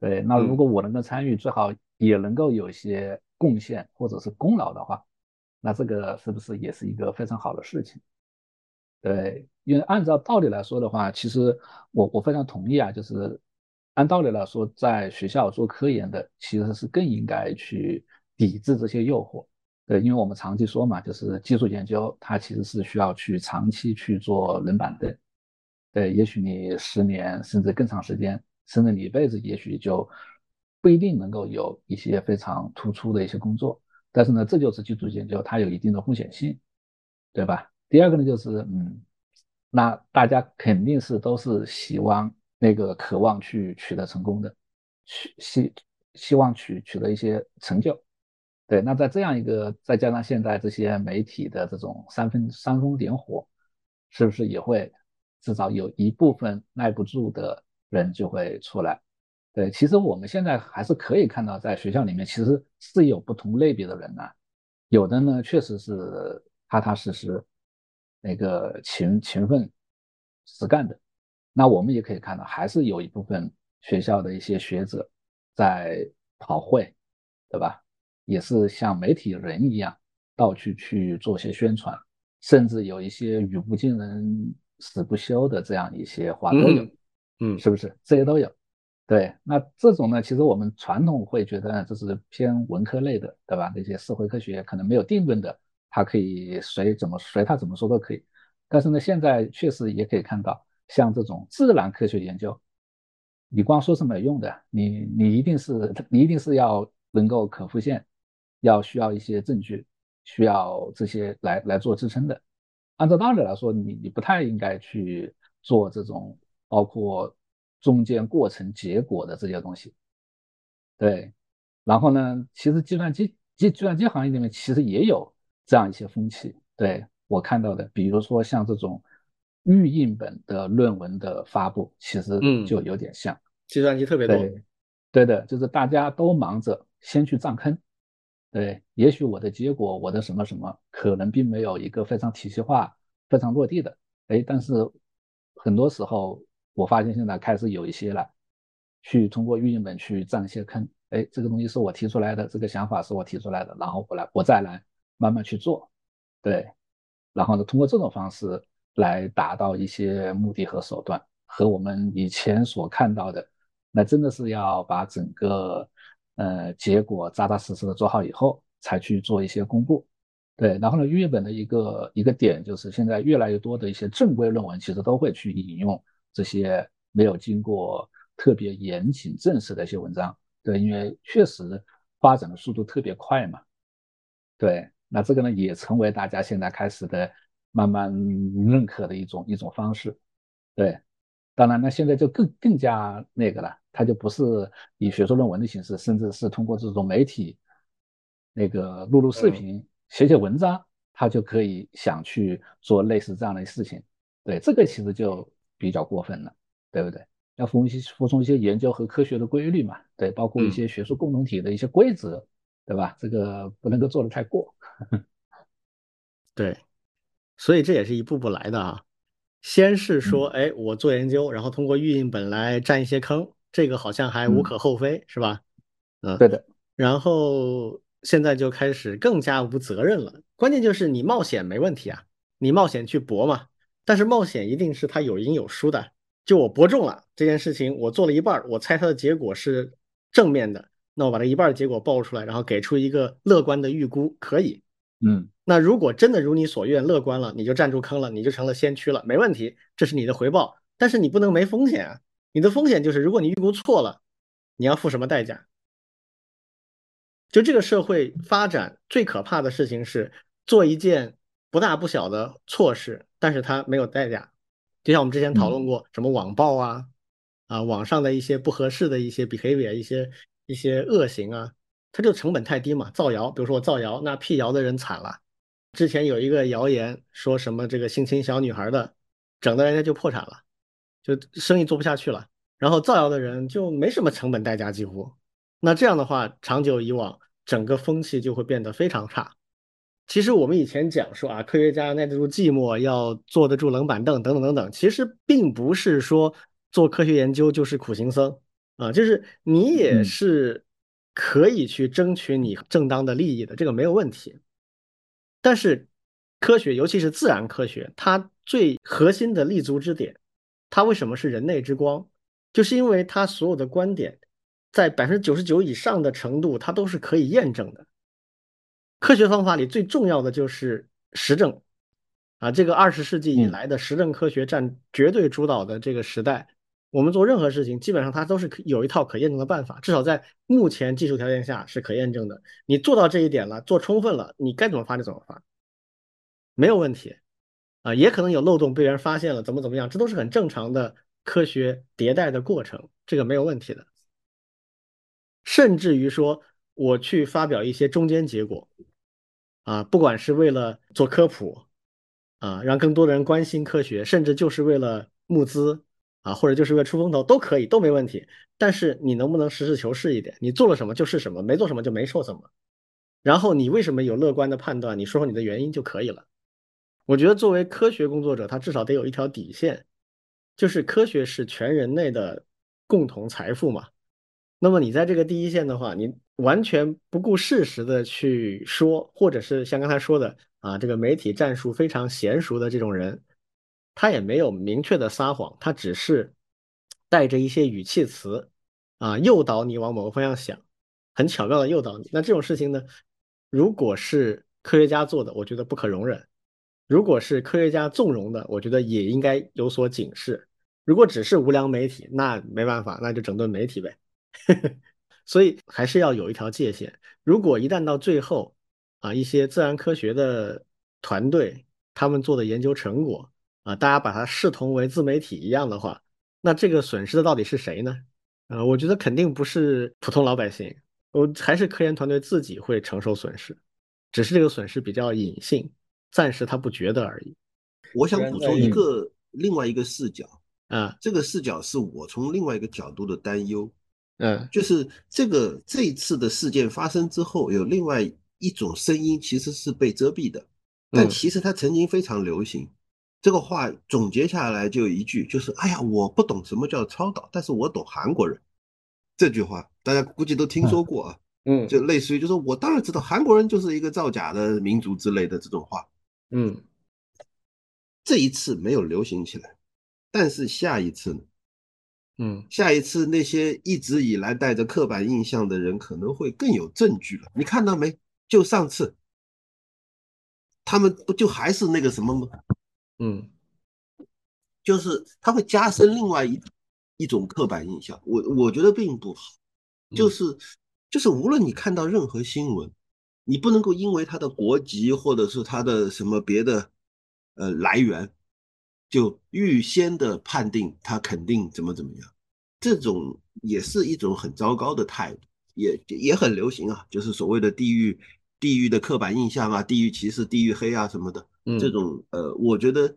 Speaker 2: 对，那如果我能够参与，最好也能够有一些。贡献或者是功劳的话，那这个是不是也是一个非常好的事情？对，因为按照道理来说的话，其实我我非常同意啊，就是按道理来说，在学校做科研的其实是更应该去抵制这些诱惑。对，因为我们长期说嘛，就是技术研究它其实是需要去长期去做冷板凳。对，也许你十年甚至更长时间，甚至你一辈子，也许就。不一定能够有一些非常突出的一些工作，但是呢，这就是基础研究，它有一定的风险性，对吧？第二个呢，就是嗯，那大家肯定是都是希望那个渴望去取得成功的，希希希望取取得一些成就，对。那在这样一个再加上现在这些媒体的这种煽风煽风点火，是不是也会至少有一部分耐不住的人就会出来？对，其实我们现在还是可以看到，在学校里面其实是有不同类别的人的，有的呢确实是踏踏实实，那个勤勤奋实干的。那我们也可以看到，还是有一部分学校的一些学者在跑会，对吧？也是像媒体人一样，到处去做些宣传，甚至有一些语不惊人死不休的这样一些话都有，
Speaker 1: 嗯，
Speaker 2: 是不是？这些都有。对，那这种呢，其实我们传统会觉得这是偏文科类的，对吧？那些社会科学可能没有定论的，它可以随怎么随他怎么说都可以。但是呢，现在确实也可以看到，像这种自然科学研究，你光说是没用的，你你一定是你一定是要能够可复现，要需要一些证据，需要这些来来做支撑的。按照道理来说，你你不太应该去做这种包括。中间过程结果的这些东西，对，然后呢，其实计算机计计算机行业里面其实也有这样一些风气，对我看到的，比如说像这种预印本的论文的发布，其实就有点像
Speaker 1: 计算机特别多，
Speaker 2: 对的，就是大家都忙着先去占坑，对，也许我的结果我的什么什么可能并没有一个非常体系化、非常落地的，哎，但是很多时候。我发现现在开始有一些了，去通过运营本去占一些坑。哎，这个东西是我提出来的，这个想法是我提出来的，然后我来，我再来慢慢去做，对。然后呢，通过这种方式来达到一些目的和手段，和我们以前所看到的，那真的是要把整个呃结果扎扎实实的做好以后，才去做一些公布。对，然后呢，日本的一个一个点就是现在越来越多的一些正规论文其实都会去引用这些没有经过特别严谨证实的一些文章。对，因为确实发展的速度特别快嘛。对，那这个呢也成为大家现在开始的慢慢认可的一种一种方式。对，当然呢现在就更更加那个了，它就不是以学术论文的形式，甚至是通过这种媒体那个录录视频、写写文章，他就可以想去做类似这样的事情。对，这个其实就比较过分了，对不对？要服一些服从一些研究和科学的规律嘛？对，包括一些学术共同体的一些规则。对吧？这个不能够做的太过。
Speaker 1: 对，所以这也是一步步来的啊。先是说，哎，我做研究，然后通过预印本来占一些坑，这个好像还无可厚非，是吧？
Speaker 2: 嗯，对的。
Speaker 1: 然后现在就开始更加无责任了。关键就是你冒险没问题啊，你冒险去搏嘛。但是冒险一定是他有赢有输的。就我搏中了这件事情，我做了一半，我猜它的结果是正面的。那我把这一半的结果报出来，然后给出一个乐观的预估，可以。
Speaker 2: 嗯，
Speaker 1: 那如果真的如你所愿乐观了，你就站住坑了，你就成了先驱了，没问题，这是你的回报。但是你不能没风险啊！你的风险就是，如果你预估错了，你要付什么代价？就这个社会发展最可怕的事情是做一件不大不小的错事，但是它没有代价。就像我们之前讨论过，什么网暴啊，啊，网上的一些不合适的一些 behavior，一些。一些恶行啊，它就成本太低嘛。造谣，比如说我造谣，那辟谣的人惨了。之前有一个谣言说什么这个性侵小女孩的，整的人家就破产了，就生意做不下去了。然后造谣的人就没什么成本代价，几乎。那这样的话，长久以往，整个风气就会变得非常差。其实我们以前讲说啊，科学家耐得住寂寞，要坐得住冷板凳，等等等等。其实并不是说做科学研究就是苦行僧。啊，就是你也是可以去争取你正当的利益的，这个没有问题。但是科学，尤其是自然科学，它最核心的立足之点，它为什么是人类之光？就是因为它所有的观点，在百分之九十九以上的程度，它都是可以验证的。科学方法里最重要的就是实证啊，这个二十世纪以来的实证科学占绝对主导的这个时代。我们做任何事情，基本上它都是有一套可验证的办法，至少在目前技术条件下是可验证的。你做到这一点了，做充分了，你该怎么发就怎么发，没有问题啊。也可能有漏洞被别人发现了，怎么怎么样，这都是很正常的科学迭代的过程，这个没有问题的。甚至于说，我去发表一些中间结果啊，不管是为了做科普啊，让更多的人关心科学，甚至就是为了募资。啊，或者就是为了出风头都可以，都没问题。但是你能不能实事求是一点？你做了什么就是什么，没做什么就没说什么。然后你为什么有乐观的判断？你说说你的原因就可以了。我觉得作为科学工作者，他至少得有一条底线，就是科学是全人类的共同财富嘛。那么你在这个第一线的话，你完全不顾事实的去说，或者是像刚才说的啊，这个媒体战术非常娴熟的这种人。他也没有明确的撒谎，他只是带着一些语气词啊，诱导你往某个方向想，很巧妙的诱导你。那这种事情呢，如果是科学家做的，我觉得不可容忍；如果是科学家纵容的，我觉得也应该有所警示。如果只是无良媒体，那没办法，那就整顿媒体呗。所以还是要有一条界限。如果一旦到最后啊，一些自然科学的团队他们做的研究成果，啊，大家把它视同为自媒体一样的话，那这个损失的到底是谁呢？呃，我觉得肯定不是普通老百姓，我还是科研团队自己会承受损失，只是这个损失比较隐性，暂时他不觉得而已。
Speaker 3: 我想补充一个另外一个视角
Speaker 1: 啊，
Speaker 3: 这个视角是我从另外一个角度的担忧，
Speaker 1: 嗯，
Speaker 3: 就是这个这一次的事件发生之后，有另外一种声音其实是被遮蔽的，但其实它曾经非常流行。这个话总结下来就一句，就是哎呀，我不懂什么叫超导，但是我懂韩国人。这句话大家估计都听说过啊，
Speaker 1: 嗯，
Speaker 3: 就类似于就是我当然知道韩国人就是一个造假的民族之类的这种话，
Speaker 1: 嗯，
Speaker 3: 这一次没有流行起来，但是下一次呢，
Speaker 1: 嗯
Speaker 3: 下一次那些一直以来带着刻板印象的人可能会更有证据了。你看到没？就上次，他们不就还是那个什么吗？
Speaker 1: 嗯
Speaker 3: 就是他会加深另外一一种刻板印象。我我觉得并不好，就是就是无论你看到任何新闻，你不能够因为他的国籍或者是他的什么别的呃来源，就预先的判定他肯定怎么怎么样，这种也是一种很糟糕的态度，也也很流行啊，就是所谓的地域地域的刻板印象啊，地域歧视、地域黑啊什么的，
Speaker 1: 嗯
Speaker 3: 这种呃，我觉得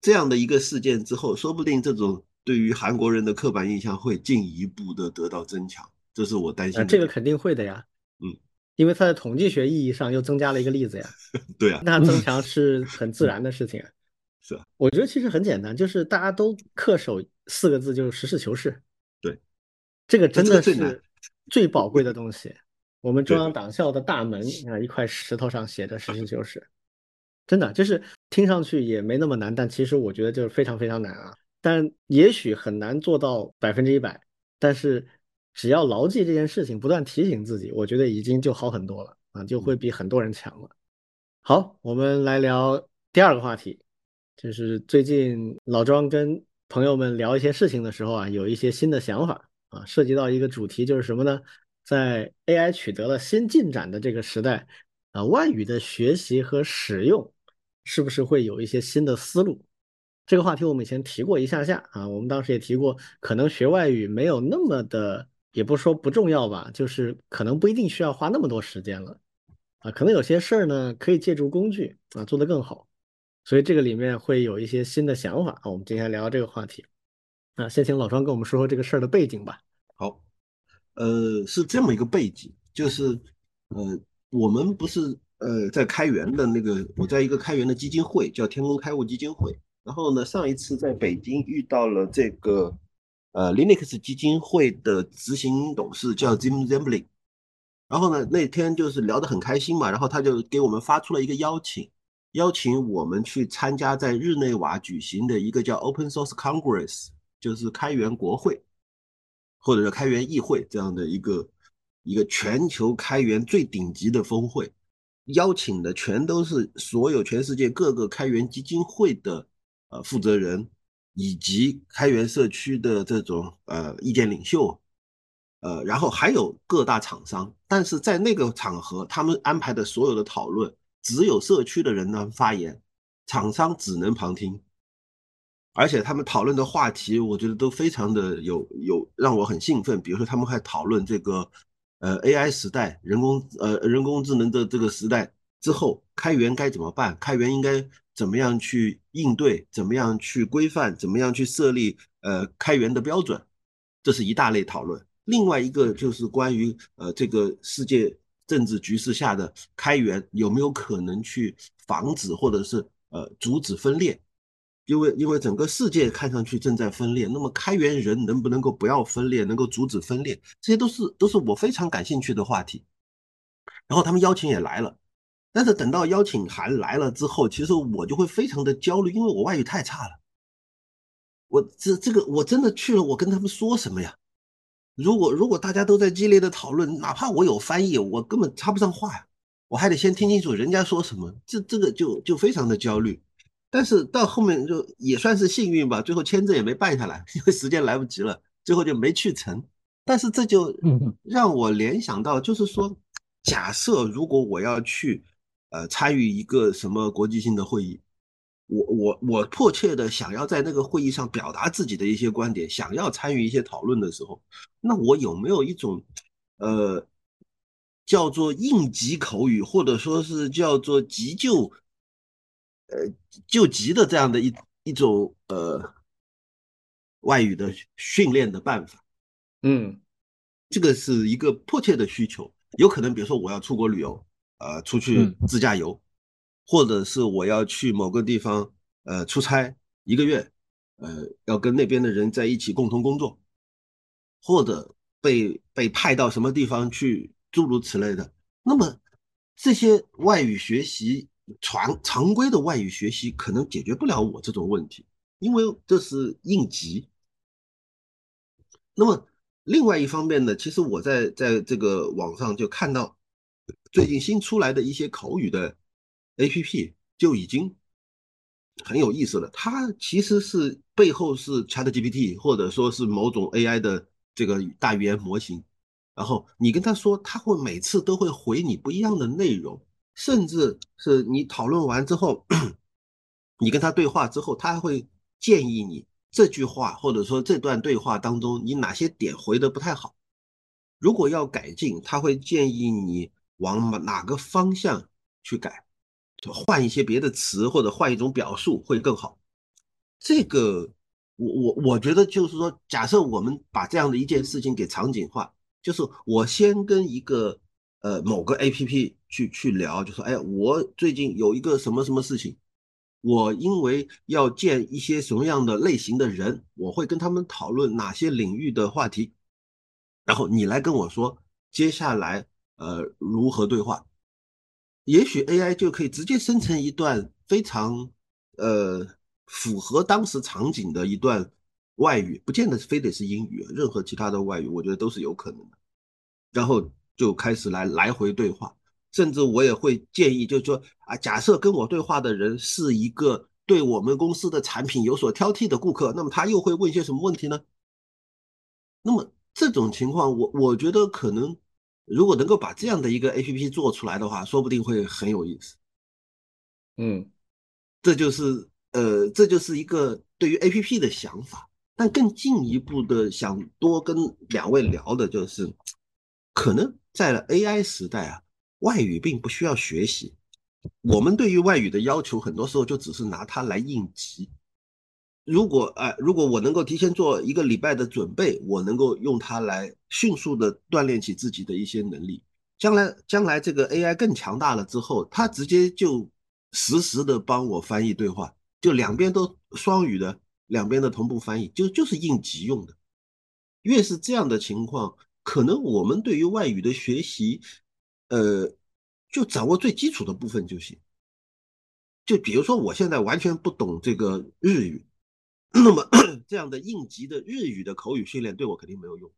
Speaker 3: 这样的一个事件之后，说不定这种对于韩国人的刻板印象会进一步的得到增强，这是我担心
Speaker 1: 啊，
Speaker 3: 的点
Speaker 1: 这个肯定会的呀。
Speaker 3: 嗯，
Speaker 1: 因为它在统计学意义上又增加了一个例子呀，
Speaker 3: 对啊，
Speaker 1: 那增强是很自然的事情啊。
Speaker 3: 是啊，
Speaker 1: 我觉得其实很简单，就是大家都恪守四个字，就是实事求是。
Speaker 3: 对，
Speaker 1: 这个真的是最宝贵的东西。我们中央党校的大门啊，一块石头上写着实事求是，真的就是听上去也没那么难，但其实我觉得就是非常非常难啊。但也许很难做到百分之一百，但是只要牢记这件事情，不断提醒自己，我觉得已经就好很多了啊，就会比很多人强了。好，我们来聊第二个话题，就是最近老庄跟朋友们聊一些事情的时候啊，有一些新的想法啊，涉及到一个主题就是什么呢？在 AI 取得了新进展的这个时代啊，外语的学习和使用是不是会有一些新的思路？这个话题我们以前提过一下下啊，我们当时也提过，可能学外语没有那么的，也不是说不重要吧，就是可能不一定需要花那么多时间了。啊，可能有些事儿呢可以借助工具啊做得更好，所以这个里面会有一些新的想法啊，我们今天聊这个话题。啊，先请老庄跟我们说说这个事儿的背景吧。
Speaker 3: 好，呃，是这么一个背景，就是呃，我们不是呃在开源的那个，我在一个开源的基金会叫天工开物基金会，然后呢，上一次在北京遇到了这个呃 Linux 基金会的执行董事叫 Jim Zembling，然后呢那天就是聊得很开心嘛，然后他就给我们发出了一个邀请，邀请我们去参加在日内瓦举行的一个叫 Open Source Congress，就是开源国会。或者是开源议会这样的一个一个全球开源最顶级的峰会，邀请的全都是所有全世界各个开源基金会的呃负责人，以及开源社区的这种呃意见领袖，呃，然后还有各大厂商，但是在那个场合，他们安排的所有的讨论，只有社区的人能发言，厂商只能旁听。而且他们讨论的话题，我觉得都非常的有有让我很兴奋。比如说，他们还讨论这个，呃，AI 时代，人工呃人工智能的这个时代之后，开源该怎么办？开源应该怎么样去应对？怎么样去规范？怎么样去设立呃开源的标准？这是一大类讨论。另外一个就是关于呃这个世界政治局势下的开源有没有可能去防止或者是呃阻止分裂？因为因为整个世界看上去正在分裂，那么开源人能不能够不要分裂，能够阻止分裂，这些都是都是我非常感兴趣的话题。然后他们邀请也来了，但是等到邀请函来了之后，其实我就会非常的焦虑，因为我外语太差了。我这这个我真的去了，我跟他们说什么呀？如果如果大家都在激烈的讨论，哪怕我有翻译，我根本插不上话呀，我还得先听清楚人家说什么，这这个就就非常的焦虑。但是到后面就也算是幸运吧，最后签证也没办下来，因为时间来不及了，最后就没去成。但是这就让我联想到，就是说，假设如果我要去呃参与一个什么国际性的会议，我我我迫切的想要在那个会议上表达自己的一些观点，想要参与一些讨论的时候，那我有没有一种呃叫做应急口语，或者说是叫做急救？呃，救急的这样的一一种呃外语的训练的办法，
Speaker 1: 嗯，
Speaker 3: 这个是一个迫切的需求。有可能，比如说我要出国旅游，呃，出去自驾游，或者是我要去某个地方呃出差一个月，呃，要跟那边的人在一起共同工作，或者被被派到什么地方去，诸如此类的。那么这些外语学习。常常规的外语学习可能解决不了我这种问题，因为这是应急。那么另外一方面呢，其实我在在这个网上就看到最近新出来的一些口语的 APP 就已经很有意思了。它其实是背后是 ChatGPT 或者说是某种 AI 的这个大语言模型，然后你跟他说，他会每次都会回你不一样的内容，甚至是你讨论完之后，你跟他对话之后，他还会建议你。这句话或者说这段对话当中，你哪些点回的不太好？如果要改进，他会建议你往哪个方向去改，就换一些别的词或者换一种表述会更好。这个我我我觉得就是说，假设我们把这样的一件事情给场景化，就是我先跟一个呃某个 A P P 去去聊，就说哎，我最近有一个什么什么事情。我因为要见一些什么样的类型的人，我会跟他们讨论哪些领域的话题，然后你来跟我说接下来呃如何对话，也许 AI 就可以直接生成一段非常呃符合当时场景的一段外语，不见得非得是英语，任何其他的外语我觉得都是有可能的，然后就开始来来回对话。甚至我也会建议，就是说啊，假设跟我对话的人是一个对我们公司的产品有所挑剔的顾客，那么他又会问一些什么问题呢？那么这种情况，我我觉得可能如果能够把这样的一个 A P P 做出来的话，说不定会很有意思。
Speaker 1: 嗯，
Speaker 3: 这就是呃，这就是一个对于 A P P 的想法。但更进一步的想多跟两位聊的就是，可能在 A I 时代啊。外语并不需要学习，我们对于外语的要求，很多时候就只是拿它来应急。如果哎，如果我能够提前做一个礼拜的准备，我能够用它来迅速的锻炼起自己的一些能力。将来将来这个 AI 更强大了之后，它直接就实时的帮我翻译对话，就两边都双语的，两边的同步翻译，就就是应急用的。越是这样的情况，可能我们对于外语的学习。呃，就掌握最基础的部分就行。就比如说，我现在完全不懂这个日语，那么 这样的应急的日语的口语训练对我肯定没有用，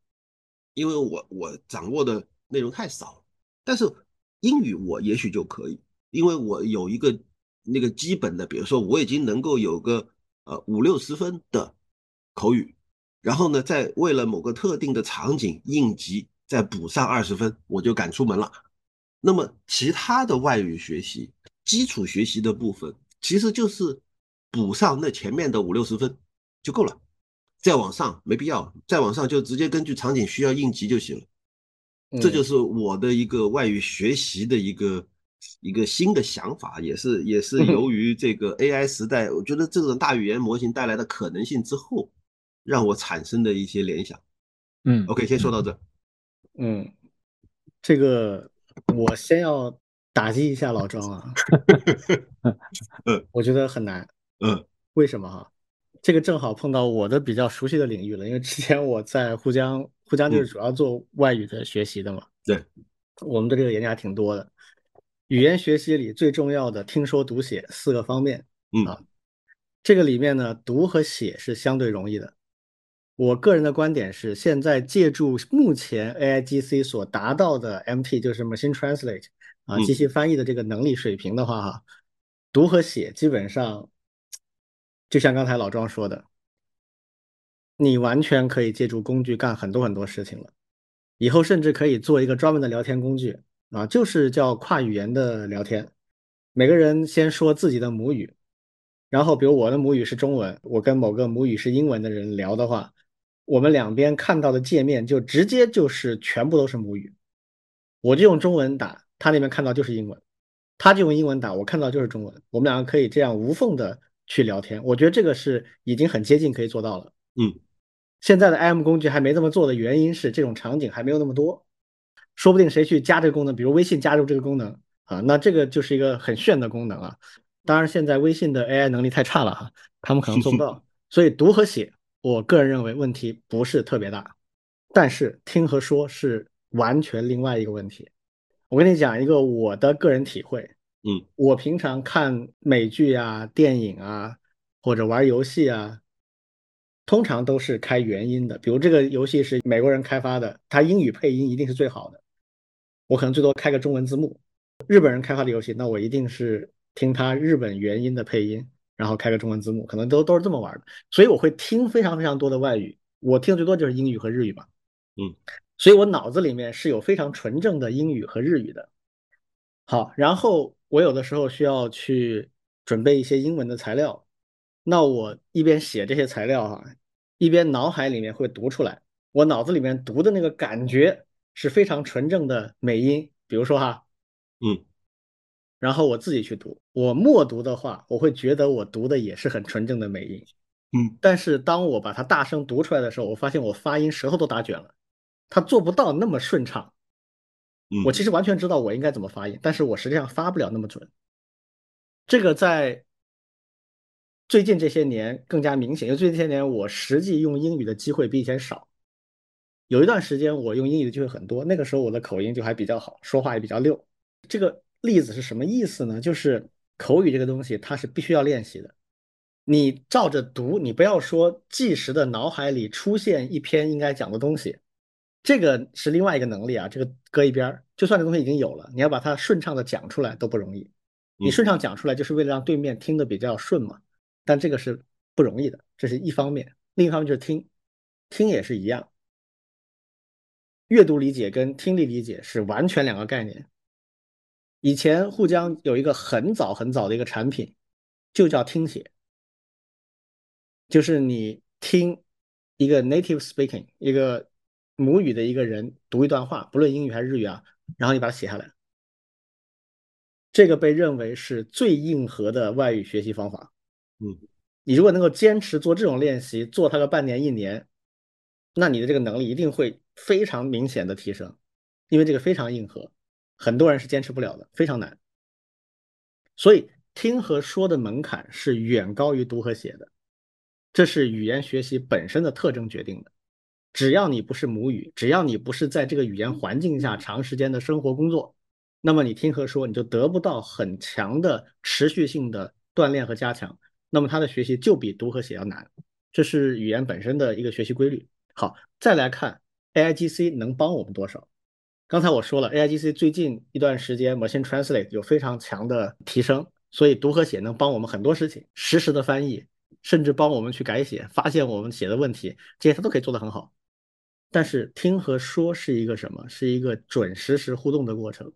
Speaker 3: 因为我我掌握的内容太少。但是英语我也许就可以，因为我有一个那个基本的，比如说我已经能够有个呃五六十分的口语，然后呢，再为了某个特定的场景应急再补上二十分，我就敢出门了。那么其他的外语学习基础学习的部分，其实就是补上那前面的五六十分就够了，再往上没必要，再往上就直接根据场景需要应急就行了。这就是我的一个外语学习的一个一个新的想法，也是也是由于这个 AI 时代，我觉得这种大语言模型带来的可能性之后，让我产生的一些联想。
Speaker 2: 嗯
Speaker 3: ，OK，先说到这。
Speaker 1: 嗯，这个。我先要打击一下老庄啊，
Speaker 3: 嗯，
Speaker 1: 我觉得很难，
Speaker 3: 嗯，
Speaker 1: 为什么哈？这个正好碰到我的比较熟悉的领域了，因为之前我在沪江，沪江就是主要做外语的学习的嘛，
Speaker 3: 对，
Speaker 1: 我们的这个研究还挺多的。语言学习里最重要的听说读写四个方面，
Speaker 3: 嗯
Speaker 1: 啊，这个里面呢，读和写是相对容易的。我个人的观点是，现在借助目前 AIGC 所达到的 MT，就是 Machine Translate 啊，机器翻译的这个能力水平的话，哈，读和写基本上就像刚才老庄说的，你完全可以借助工具干很多很多事情了。以后甚至可以做一个专门的聊天工具啊，就是叫跨语言的聊天。每个人先说自己的母语，然后比如我的母语是中文，我跟某个母语是英文的人聊的话。我们两边看到的界面就直接就是全部都是母语，我就用中文打，他那边看到就是英文，他就用英文打，我看到就是中文，我们两个可以这样无缝的去聊天。我觉得这个是已经很接近可以做到了。
Speaker 3: 嗯，
Speaker 1: 现在的 IM 工具还没这么做的原因是这种场景还没有那么多，说不定谁去加这个功能，比如微信加入这个功能啊，那这个就是一个很炫的功能啊。当然现在微信的 AI 能力太差了哈，他们可能做不到，所以读和写。我个人认为问题不是特别大，但是听和说是完全另外一个问题。我跟你讲一个我的个人体会，
Speaker 3: 嗯，
Speaker 1: 我平常看美剧啊、电影啊，或者玩游戏啊，通常都是开原音的。比如这个游戏是美国人开发的，它英语配音一定是最好的。我可能最多开个中文字幕。日本人开发的游戏，那我一定是听他日本原音的配音，然后开个中文字幕，可能都都是这么玩的。所以我会听非常非常多的外语，我听的最多就是英语和日语嘛。
Speaker 3: 嗯，
Speaker 1: 所以我脑子里面是有非常纯正的英语和日语的。好，然后我有的时候需要去准备一些英文的材料，那我一边写这些材料哈，一边脑海里面会读出来，我脑子里面读的那个感觉是非常纯正的美音，比如说哈，
Speaker 3: 嗯，
Speaker 1: 然后我自己去读，我默读的话，我会觉得我读的也是很纯正的美音，
Speaker 3: 嗯，
Speaker 1: 但是当我把它大声读出来的时候，我发现我发音舌头都打卷了，它做不到那么顺畅。我其实完全知道我应该怎么发音，但是我实际上发不了那么准。这个在最近这些年更加明显，因为最近这些年我实际用英语的机会比以前少。有一段时间我用英语的机会很多，那个时候我的口音就还比较好，说话也比较溜。这个例子是什么意思呢？就是口语这个东西它是必须要练习的。你照着读，你不要说即时的脑海里出现一篇应该讲的东西，这个是另外一个能力啊，这个搁一边儿。就算这东西已经有了，你要把它顺畅的讲出来都不容易。你顺畅讲出来就是为了让对面听得比较顺嘛，但这个是不容易的，这是一方面。另一方面就是听，听也是一样。阅读理解跟听力理解是完全两个概念。以前沪江有一个很早很早的一个产品，就叫听写，就是你听一个 native speaking 一个母语的一个人读一段话，不论英语还是日语啊，然后你把它写下来。这个被认为是最硬核的外语学习方法。
Speaker 3: 嗯，
Speaker 1: 你如果能够坚持做这种练习，做它个半年一年，那你的这个能力一定会非常明显的提升，因为这个非常硬核，很多人是坚持不了的，非常难。所以听和说的门槛是远高于读和写的，这是语言学习本身的特征决定的。只要你不是母语，只要你不是在这个语言环境下长时间的生活工作。那么你听和说，你就得不到很强的持续性的锻炼和加强，那么他的学习就比读和写要难，这是语言本身的一个学习规律。好，再来看 AIGC 能帮我们多少？刚才我说了，AIGC 最近一段时间 Machine Translate 有非常强的提升，所以读和写能帮我们很多事情，实时的翻译，甚至帮我们去改写，发现我们写的问题，这些它都可以做得很好。但是听和说是一个什么？是一个准实时互动的过程。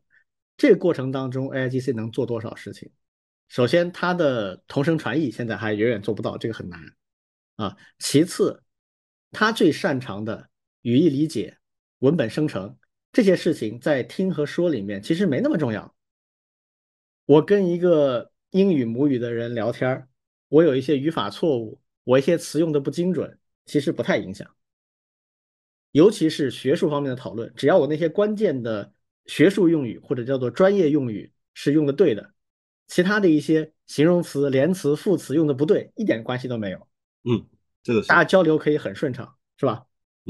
Speaker 1: 这个过程当中，AIGC 能做多少事情？首先，它的同声传译现在还远远做不到，这个很难啊。其次，它最擅长的语义理解、文本生成这些事情，在听和说里面其实没那么重要。我跟一个英语母语的人聊天，我有一些语法错误，我一些词用的不精准，其实不太影响。尤其是学术方面的讨论，只要我那些关键的。学术用语或者叫做专业用语是用的对的，其他的一些形容词、连词、副词用的不对，一点关系都没有。
Speaker 3: 嗯，这个
Speaker 1: 大家交流可以很顺畅，是吧？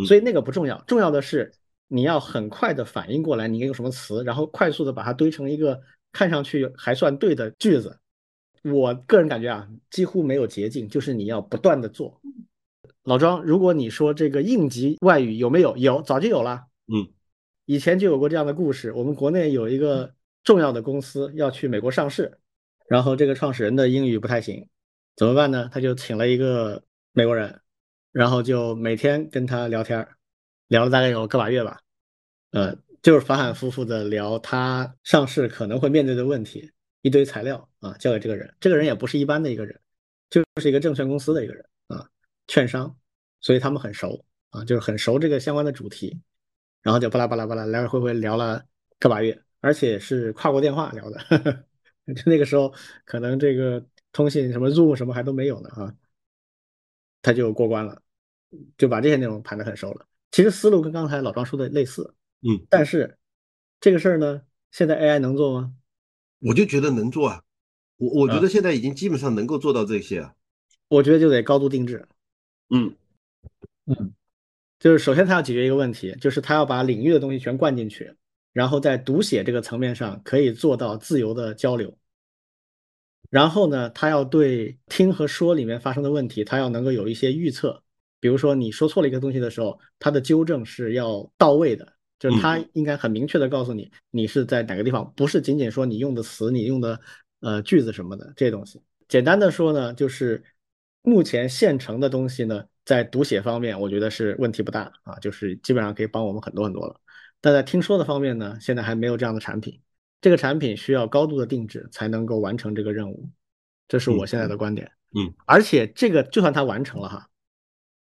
Speaker 1: 所以那个不重要，重要的是你要很快的反应过来，你用什么词，然后快速的把它堆成一个看上去还算对的句子。我个人感觉啊，几乎没有捷径，就是你要不断的做。老庄，如果你说这个应急外语有没有？有，早就有了。
Speaker 3: 嗯。
Speaker 1: 以前就有过这样的故事。我们国内有一个重要的公司要去美国上市，然后这个创始人的英语不太行，怎么办呢？他就请了一个美国人，然后就每天跟他聊天，聊了大概有个把月吧，呃，就是反反复复的聊他上市可能会面对的问题，一堆材料啊，交给这个人。这个人也不是一般的一个人，就是一个证券公司的一个人啊，券商，所以他们很熟啊，就是很熟这个相关的主题。然后就巴拉巴拉巴拉来来回回聊了个把月，而且是跨国电话聊的，就那个时候可能这个通信什么 Zoom 什么还都没有呢啊，他就过关了，就把这些内容盘得很熟了。其实思路跟刚才老庄说的类似，
Speaker 3: 嗯，
Speaker 1: 但是这个事儿呢，现在 AI 能做吗？
Speaker 3: 我就觉得能做啊，我我觉得现在已经基本上能够做到这些啊。
Speaker 1: 我觉得就得高度定制，
Speaker 3: 嗯
Speaker 2: 嗯。
Speaker 1: 就是首先他要解决一个问题，就是他要把领域的东西全灌进去，然后在读写这个层面上可以做到自由的交流。然后呢，他要对听和说里面发生的问题，他要能够有一些预测。比如说你说错了一个东西的时候，他的纠正是要到位的，就是它
Speaker 3: 嗯
Speaker 1: 应该很明确的告诉你你是在哪个地方，不是仅仅说你用的词、你用的呃句子什么的这些东西。简单的说呢，就是目前现成的东西呢，在读写方面，我觉得是问题不大啊，就是基本上可以帮我们很多很多了。但在听说的方面呢，现在还没有这样的产品，这个产品需要高度的定制才能够完成这个任务，这是我现在的观点。
Speaker 3: 嗯，
Speaker 1: 而且这个就算它完成了哈，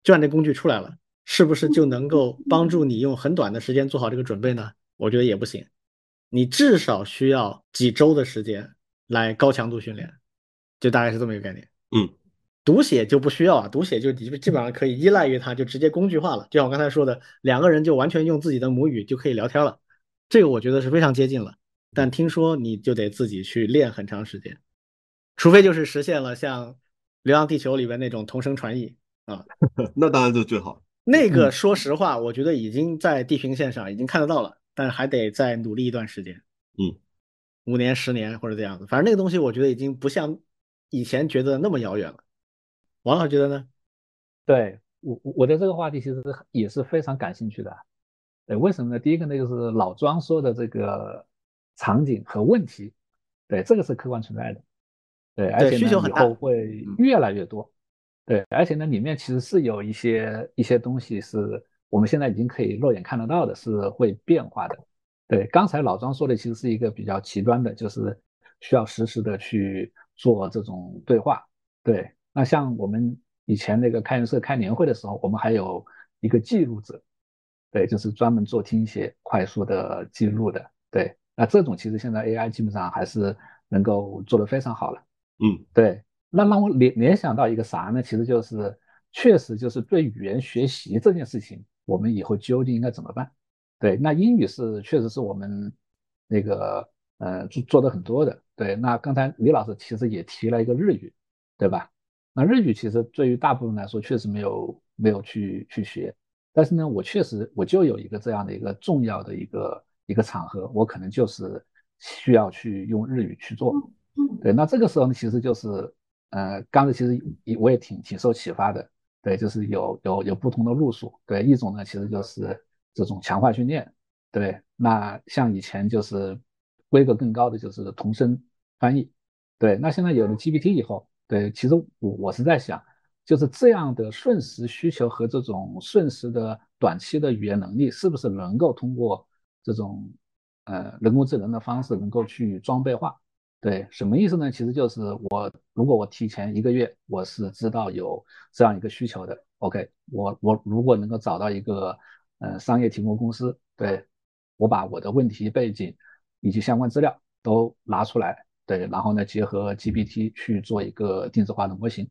Speaker 1: 就算这工具出来了，是不是就能够帮助你用很短的时间做好这个准备呢？我觉得也不行，你至少需要几周的时间来高强度训练，就大概是这么一个概念。
Speaker 3: 嗯，
Speaker 1: 读写就不需要啊，读写就基基本上可以依赖于它，就直接工具化了。就像我刚才说的，两个人就完全用自己的母语就可以聊天了，这个我觉得是非常接近了。但听说你就得自己去练很长时间，除非就是实现了像《流浪地球》里边那种同声传译啊，
Speaker 3: 那当然就最好。
Speaker 1: 那个说实话，我觉得已经在地平线上已经看得到了，但是还得再努力一段时间。
Speaker 3: 嗯，
Speaker 1: 五年、十年或者这样子，反正那个东西我觉得已经不像以前觉得那么遥远了。王老师觉得呢？
Speaker 2: 对我我我对这个话题其实也是非常感兴趣的。对，为什么呢？第一个呢，就是老庄说的这个场景和问题，对，这个是客观存在的。对，而且呢，
Speaker 1: 需求很大
Speaker 2: 后会越来越多。对，而且呢，里面其实是有一些一些东西是我们现在已经可以肉眼看得到的，是会变化的。对，刚才老庄说的其实是一个比较极端的，就是需要实时的去做这种对话。对，那像我们以前那个开源社开年会的时候，我们还有一个记录者，对，就是专门做听写快速的记录的。对，那这种其实现在 AI 基本上还是能够做得非常好了。
Speaker 3: 嗯，
Speaker 2: 对，那让我联联想到一个啥呢？其实就是确实就是对语言学习这件事情，我们以后究竟应该怎么办？对，那英语是确实是我们那个呃做做的很多的。对，那刚才李老师其实也提了一个日语，对吧？那日语其实对于大部分来说确实没有没有去去学，但是呢，我确实我就有一个这样的一个重要的一个一个场合，我可能就是需要去用日语去做。对，那这个时候呢，其实就是呃，刚才其实也我也挺挺受启发的。对，就是有有有不同的路数。对，一种呢，其实就是这种强化训练。对，那像以前就是规格更高的就是同声翻译。对，那现在有了 GPT 以后，对，其实我我是在想，就是这样的瞬时需求和这种瞬时的短期的语言能力，是不是能够通过这种呃人工智能的方式能够去装备化？对，什么意思呢？其实就是我如果我提前一个月我是知道有这样一个需求的，OK，我我如果能够找到一个呃商业提供公司，对我把我的问题背景以及相关资料都拿出来，对，然后呢结合 GPT 去做一个定制化的模型，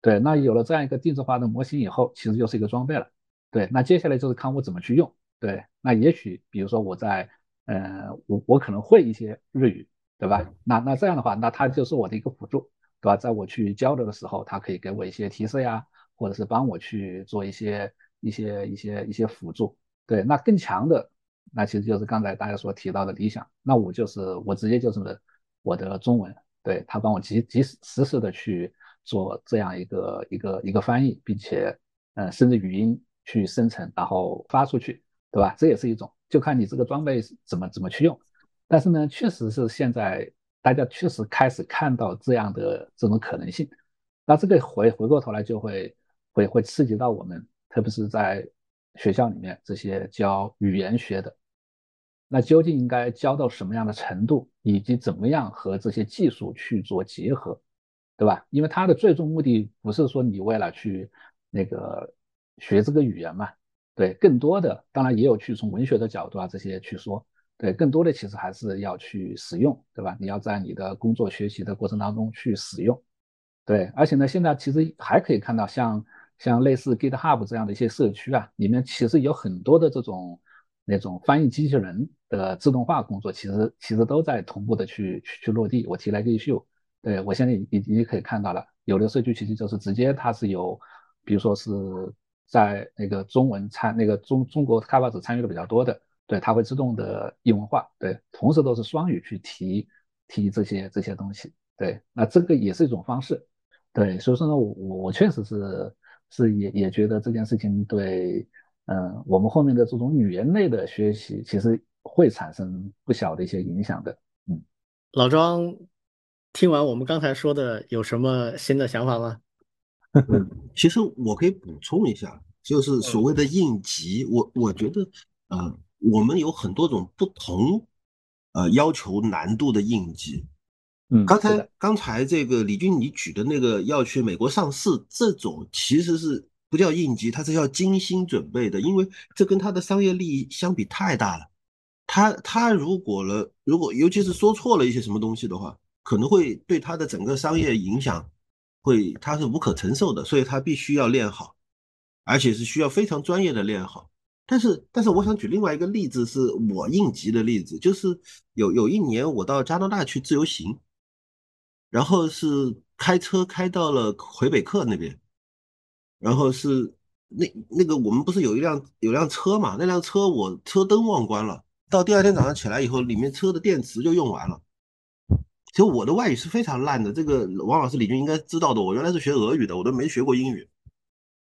Speaker 2: 对，那有了这样一个定制化的模型以后，其实就是一个装备了，对，那接下来就是看我怎么去用，对，那也许比如说我在呃我我可能会一些日语。对吧？那那这样的话，那它就是我的一个辅助，对吧？在我去交流的时候，它可以给我一些提示呀，或者是帮我去做一些一些一些一些辅助。对，那更强的，那其实就是刚才大家所提到的理想。那我就是我直接就是我的中文，对他帮我及及时实时的去做这样一个一个一个翻译，并且呃甚至语音去生成，然后发出去，对吧？这也是一种，就看你这个装备怎么怎么去用。但是呢，确实是现在大家确实开始看到这样的这种可能性，那这个回回过头来就会会会刺激到我们，特别是在学校里面这些教语言学的，那究竟应该教到什么样的程度，以及怎么样和这些技术去做结合，对吧？因为它的最终目的不是说你为了去那个学这个语言嘛，对，更多的当然也有去从文学的角度啊这些去说。对，更多的其实还是要去使用，对吧？你要在你的工作学习的过程当中去使用。对，而且呢，现在其实还可以看到像像类似 GitHub 这样的一些社区啊，里面其实有很多的这种那种翻译机器人的自动化工作，其实其实都在同步的去去去落地。我提了一个 issue，对我现在已已经可以看到了，有的社区其实就是直接它是有，比如说是在那个中文参那个中中国开发者参与的比较多的。对，它会自动的英文化，对，同时都是双语去提提这些这些东西，对，那这个也是一种方式，对，所以说呢，我我确实是是也也觉得这件事情对，嗯，我们后面的这种语言类的学习，其实会产生不小的一些影响的。嗯，
Speaker 1: 老庄，听完我们刚才说的，有什么新的想法吗？
Speaker 3: 其实我可以补充一下，就是所谓的应急，我我觉得，呃，我们有很多种不同，呃，要求难度的应急。
Speaker 2: 嗯，
Speaker 3: 刚才刚才这个李军你举的那个要去美国上市这种，其实是不叫应急，它是要精心准备的，因为这跟他的商业利益相比太大了。他他如果了，如果尤其是说错了一些什么东西的话，可能会对他的整个商业影响会他是无可承受的，所以他必须要练好，而且是需要非常专业的练好。但是但是我想举另外一个例子，是我应急的例子，就是有有一年我到加拿大去自由行。然后是开车开到了魁北克那边，然后是那那个我们不是有一辆有辆车嘛？那辆车我车灯忘关了，到第二天早上起来以后，里面车的电池就用完了。其实我的外语是非常烂的，这个王老师李军应该知道的。我原来是学俄语的，我都没学过英语，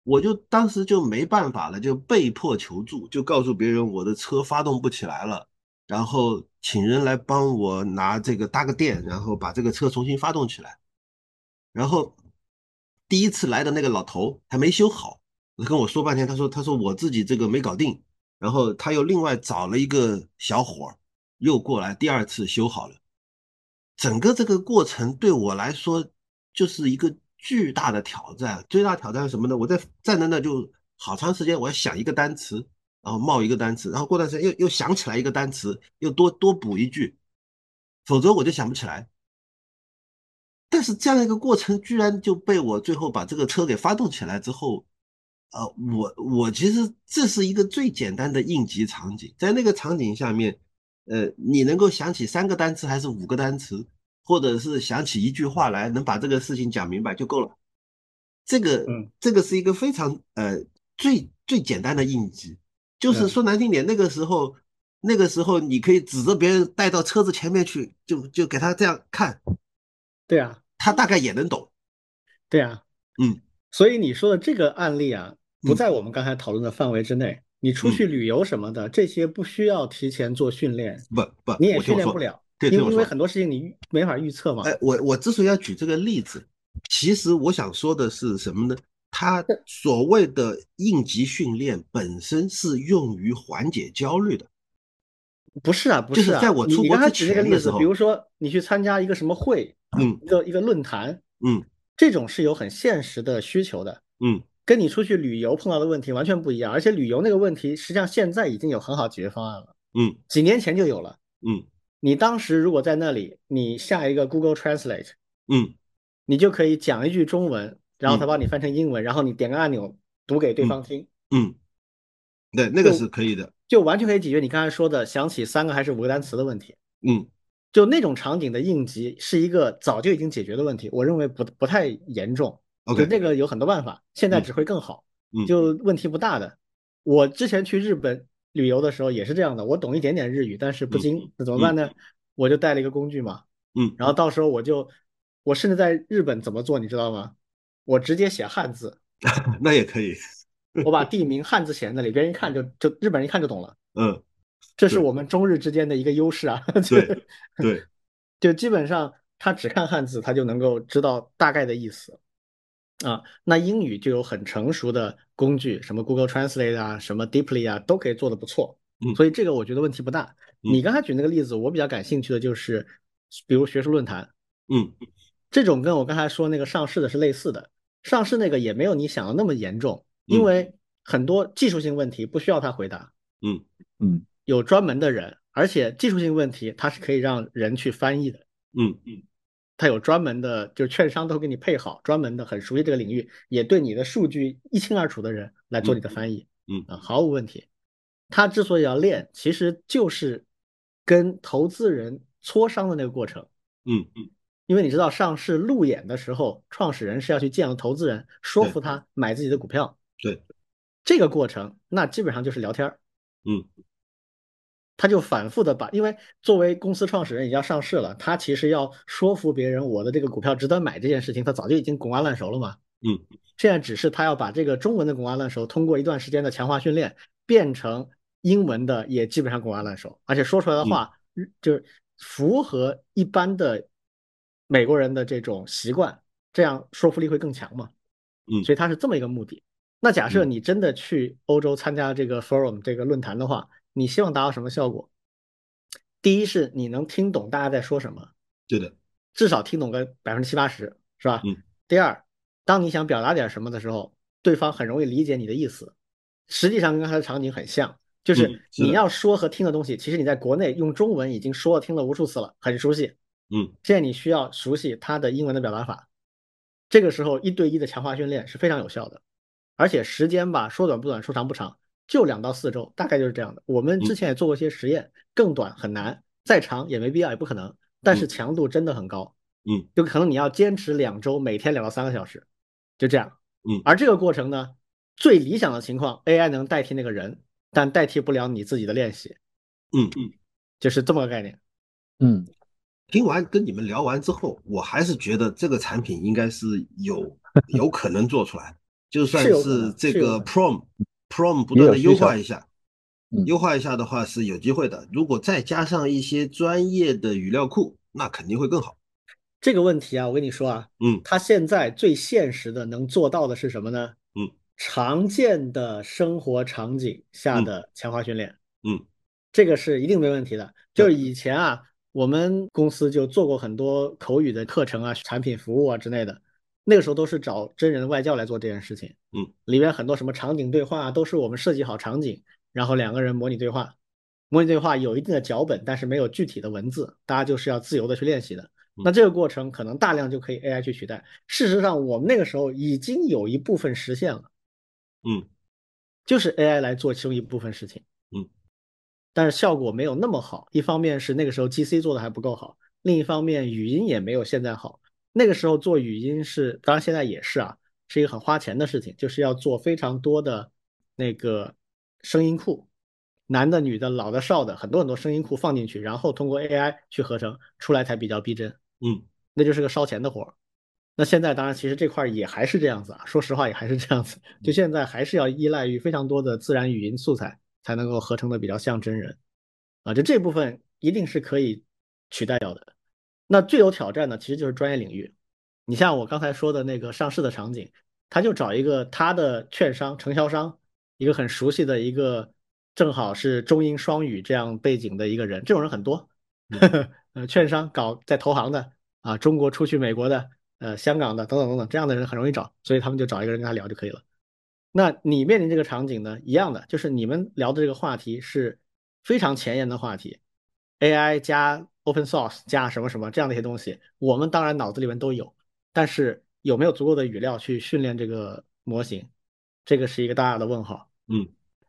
Speaker 3: 我就当时就没办法了，就被迫求助，就告诉别人我的车发动不起来了。然后请人来帮我拿这个搭个电，然后把这个车重新发动起来。然后第一次来的那个老头还没修好，他跟我说半天，他说他说我自己这个没搞定，然后他又另外找了一个小伙又过来，第二次修好了。整个这个过程对我来说就是一个巨大的挑战。最大挑战是什么呢？我在站在那就好长时间，我要想一个单词。然后冒一个单词，然后过段时间又又想起来一个单词，又多多补一句，否则我就想不起来。但是这样一个过程，居然就被我最后把这个车给发动起来之后，呃，我我其实这是一个最简单的应急场景，在那个场景下面，呃，你能够想起三个单词还是五个单词，或者是想起一句话来，能把这个事情讲明白就够了。这个，
Speaker 1: 嗯，
Speaker 3: 这个是一个非常呃最最简单的应急。就是说难听点，那个时候，那个时候你可以指着别人带到车子前面去，就就给他这样看，
Speaker 1: 对啊，
Speaker 3: 他大概也能懂，
Speaker 1: 对啊，
Speaker 3: 嗯，
Speaker 1: 所以你说的这个案例啊，不在我们刚才讨论的范围之内。你出去旅游什么的，这些不需要提前做训练，
Speaker 3: 不不，
Speaker 1: 你也训练不了，
Speaker 3: 对，
Speaker 1: 因为因为很多事情你没法预测嘛。
Speaker 3: 哎，我我之所以要举这个例子，其实我想说的是什么呢？他所谓的应急训练本身是用于缓解焦虑的，
Speaker 1: 不是啊，不
Speaker 3: 是啊。在我出国之前
Speaker 1: 的例子，比如说你去参加一个什么会，
Speaker 3: 嗯，
Speaker 1: 一个一个论坛，
Speaker 3: 嗯，
Speaker 1: 这种是有很现实的需求的，
Speaker 3: 嗯，
Speaker 1: 跟你出去旅游碰到的问题完全不一样。而且旅游那个问题，实际上现在已经有很好解决方案了，
Speaker 3: 嗯，
Speaker 1: 几年前就有了，
Speaker 3: 嗯，
Speaker 1: 你当时如果在那里，你下一个 Google Translate，
Speaker 3: 嗯，
Speaker 1: 你就可以讲一句中文。然后他帮你翻成英文，然后你点个按钮读给对方听。
Speaker 3: 嗯，对，那个是可以的，
Speaker 1: 就完全可以解决你刚才说的想起三个还是五个单词的问题。
Speaker 3: 嗯，
Speaker 1: 就那种场景的应急是一个早就已经解决的问题，我认为不不太严重。
Speaker 3: OK，
Speaker 1: 那个有很多办法，现在只会更好。
Speaker 3: 嗯，
Speaker 1: 就问题不大的。我之前去日本旅游的时候也是这样的，我懂一点点日语，但是不精，那怎么办呢？我就带了一个工具嘛。
Speaker 3: 嗯，
Speaker 1: 然后到时候我就，我甚至在日本怎么做，你知道吗？我直接写汉字，
Speaker 3: 那也可以。
Speaker 1: 我把地名汉字写在那里，别人一看就就日本人一看就懂了。
Speaker 3: 嗯，
Speaker 1: 这是我们中日之间的一个优势啊。
Speaker 3: 对对，
Speaker 1: 就基本上他只看汉字，他就能够知道大概的意思啊。那英语就有很成熟的工具，什么 Google Translate 啊，什么 Deeply 啊，都可以做的不错。
Speaker 3: 嗯，
Speaker 1: 所以这个我觉得问题不大。你刚才举那个例子，我比较感兴趣的就是，比如学术论坛，
Speaker 3: 嗯，
Speaker 1: 这种跟我刚才说那个上市的是类似的。上市那个也没有你想的那么严重，因为很多技术性问题不需要他回答，
Speaker 3: 嗯。
Speaker 2: 嗯，
Speaker 1: 有专门的人，而且技术性问题他是可以让人去翻译的，
Speaker 3: 嗯。嗯，
Speaker 1: 他有专门的，就是券商都给你配好专门的，很熟悉这个领域，也对你的数据一清二楚的人来做你的翻译，
Speaker 3: 嗯。
Speaker 1: 啊，毫无问题。他之所以要练，其实就是跟投资人磋商的那个过程，
Speaker 3: 嗯。嗯。
Speaker 1: 因为你知道上市路演的时候，创始人是要去见了投资人，说服他买自己的股票。
Speaker 3: 对，
Speaker 1: 这个过程那基本上就是聊天儿。
Speaker 3: 嗯，
Speaker 1: 他就反复的把，因为作为公司创始人已经要上市了，他其实要说服别人我的这个股票值得买这件事情，他早就已经滚瓜烂熟了嘛。
Speaker 3: 嗯，
Speaker 1: 现在只是他要把这个中文的滚瓜烂熟，通过一段时间的强化训练，变成英文的也基本上滚瓜烂熟，而且说出来的话就是符合一般的美国人的这种习惯，这样说服力会更强嘛。
Speaker 3: 嗯
Speaker 1: 所以他是这么一个目的。那假设
Speaker 3: 嗯
Speaker 1: 你真的去欧洲参加这个 forum 这个论坛的话，你希望达到什么效果？第一是你能听懂大家在说什么，
Speaker 3: 对的，
Speaker 1: 至少听懂个百分之七八十，是吧？
Speaker 3: 嗯。
Speaker 1: 第二，当你想表达点什么的时候，对方很容易理解你的意思。实际上跟刚才的场景很像，就是你要说和听的东西，其实你在国内用中文已经说了听了无数次了，很熟悉。
Speaker 3: 嗯
Speaker 1: 现在你需要熟悉它的英文的表达法，这个时候一对一的强化训练是非常有效的，而且时间吧说短不短，说长不长，就两到四周，大概就是这样的。我们之前也做过一些实验，更短很难，再长也没必要，也不可能，但是强度真的很高，
Speaker 3: 嗯
Speaker 1: 就可能你要坚持两周，每天两到三个小时，就这样。
Speaker 3: 嗯
Speaker 1: 而这个过程呢，最理想的情况，AI 能代替那个人，但代替不了你自己的练习，
Speaker 3: 嗯嗯。
Speaker 1: 就是这么个概念。
Speaker 2: 嗯，
Speaker 3: 听完跟你们聊完之后，我还是觉得这个产品应该是有有可能做出来，就算
Speaker 1: 是
Speaker 3: 这个
Speaker 1: 是有可能
Speaker 3: Prom Prom 不断的优化一下，
Speaker 2: 嗯
Speaker 3: 优化一下的话是有机会的。如果再加上一些专业的语料库，那肯定会更好。
Speaker 1: 这个问题啊，我跟你说啊，
Speaker 3: 嗯
Speaker 1: 它现在最现实的能做到的是什么呢？
Speaker 3: 嗯，
Speaker 1: 常见的生活场景下的强化训练，
Speaker 3: 嗯
Speaker 1: 这个是一定没问题的。就是以前啊，我们公司就做过很多口语的课程啊、产品服务啊之类的，那个时候都是找真人外教来做这件事情。
Speaker 3: 嗯，
Speaker 1: 里面很多什么场景对话啊都是我们设计好场景，然后两个人模拟对话。模拟对话有一定的脚本，但是没有具体的文字，大家就是要自由的去练习的。那这个过程可能大量就可以 AI 去取代。事实上，我们那个时候已经有一部分实现了，
Speaker 3: 嗯
Speaker 1: 就是 AI 来做其中一部分事情。
Speaker 3: 嗯，
Speaker 1: 但是效果没有那么好。一方面是那个时候 GC 做的还不够好，另一方面语音也没有现在好。那个时候做语音是，当然现在也是啊，是一个很花钱的事情，就是要做非常多的那个声音库，男的、女的、老的、少的，很多很多声音库放进去，然后通过 AI 去合成出来才比较逼真。
Speaker 3: 嗯
Speaker 1: 那就是个烧钱的活儿。那现在当然，其实这块儿也还是这样子啊，说实话也还是这样子，就现在还是要依赖于非常多的自然语音素材才能够合成的比较像真人，啊，就这部分一定是可以取代掉的。那最有挑战的其实就是专业领域，你像我刚才说的那个上市的场景，他就找一个他的券商、承销商，一个很熟悉的一个，正好是中英双语这样背景的一个人，这种人很多，呃，券商搞在投行的啊，中国出去美国的，呃，香港的等等等等，这样的人很容易找，所以他们就找一个人跟他聊就可以了。那你面临这个场景呢，一样的，就是你们聊的这个话题是非常前沿的话题，AI 加 open source 加什么什么这样的一些东西，我们当然脑子里面都有，但是有没有足够的语料去训练这个模型，这个是一个大大的问号。
Speaker 3: 嗯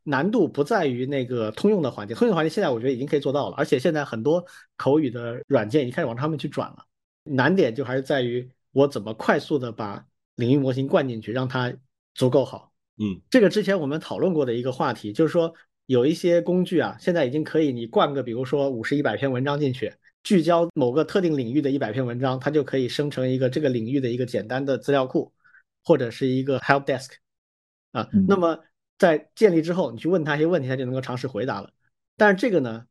Speaker 1: 难度不在于那个通用的环境，通用的环境现在我觉得已经可以做到了，而且现在很多口语的软件已经开始往上面去转了。难点就还是在于我怎么快速的把领域模型灌进去，让它足够好。
Speaker 3: 嗯
Speaker 1: 这个之前我们讨论过的一个话题，就是说有一些工具啊，现在已经可以你灌个比如说五十一百篇文章进去，聚焦某个特定领域的一百篇文章，它就可以生成一个这个领域的一个简单的资料库，或者是一个 help desk 啊。
Speaker 2: 嗯
Speaker 1: 那么在建立之后，你去问他一些问题，他就能够尝试回答了。但是这个呢，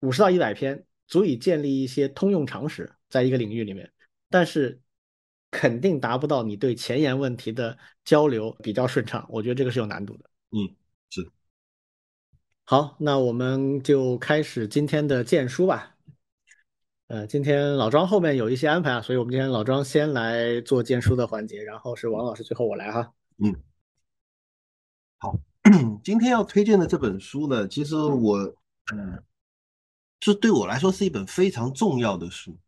Speaker 1: 五十到一百篇足以建立一些通用常识，在一个领域里面，但是肯定达不到你对前沿问题的交流比较顺畅。我觉得这个是有难度的。
Speaker 3: 嗯，是。
Speaker 1: 好，那我们就开始今天的荐书吧。呃，今天老庄后面有一些安排啊，所以我们今天老庄先来做荐书的环节，然后是王老师，最后我来哈。
Speaker 3: 嗯，好，今天要推荐的这本书呢，其实我，嗯，这对我来说是一本非常重要的书，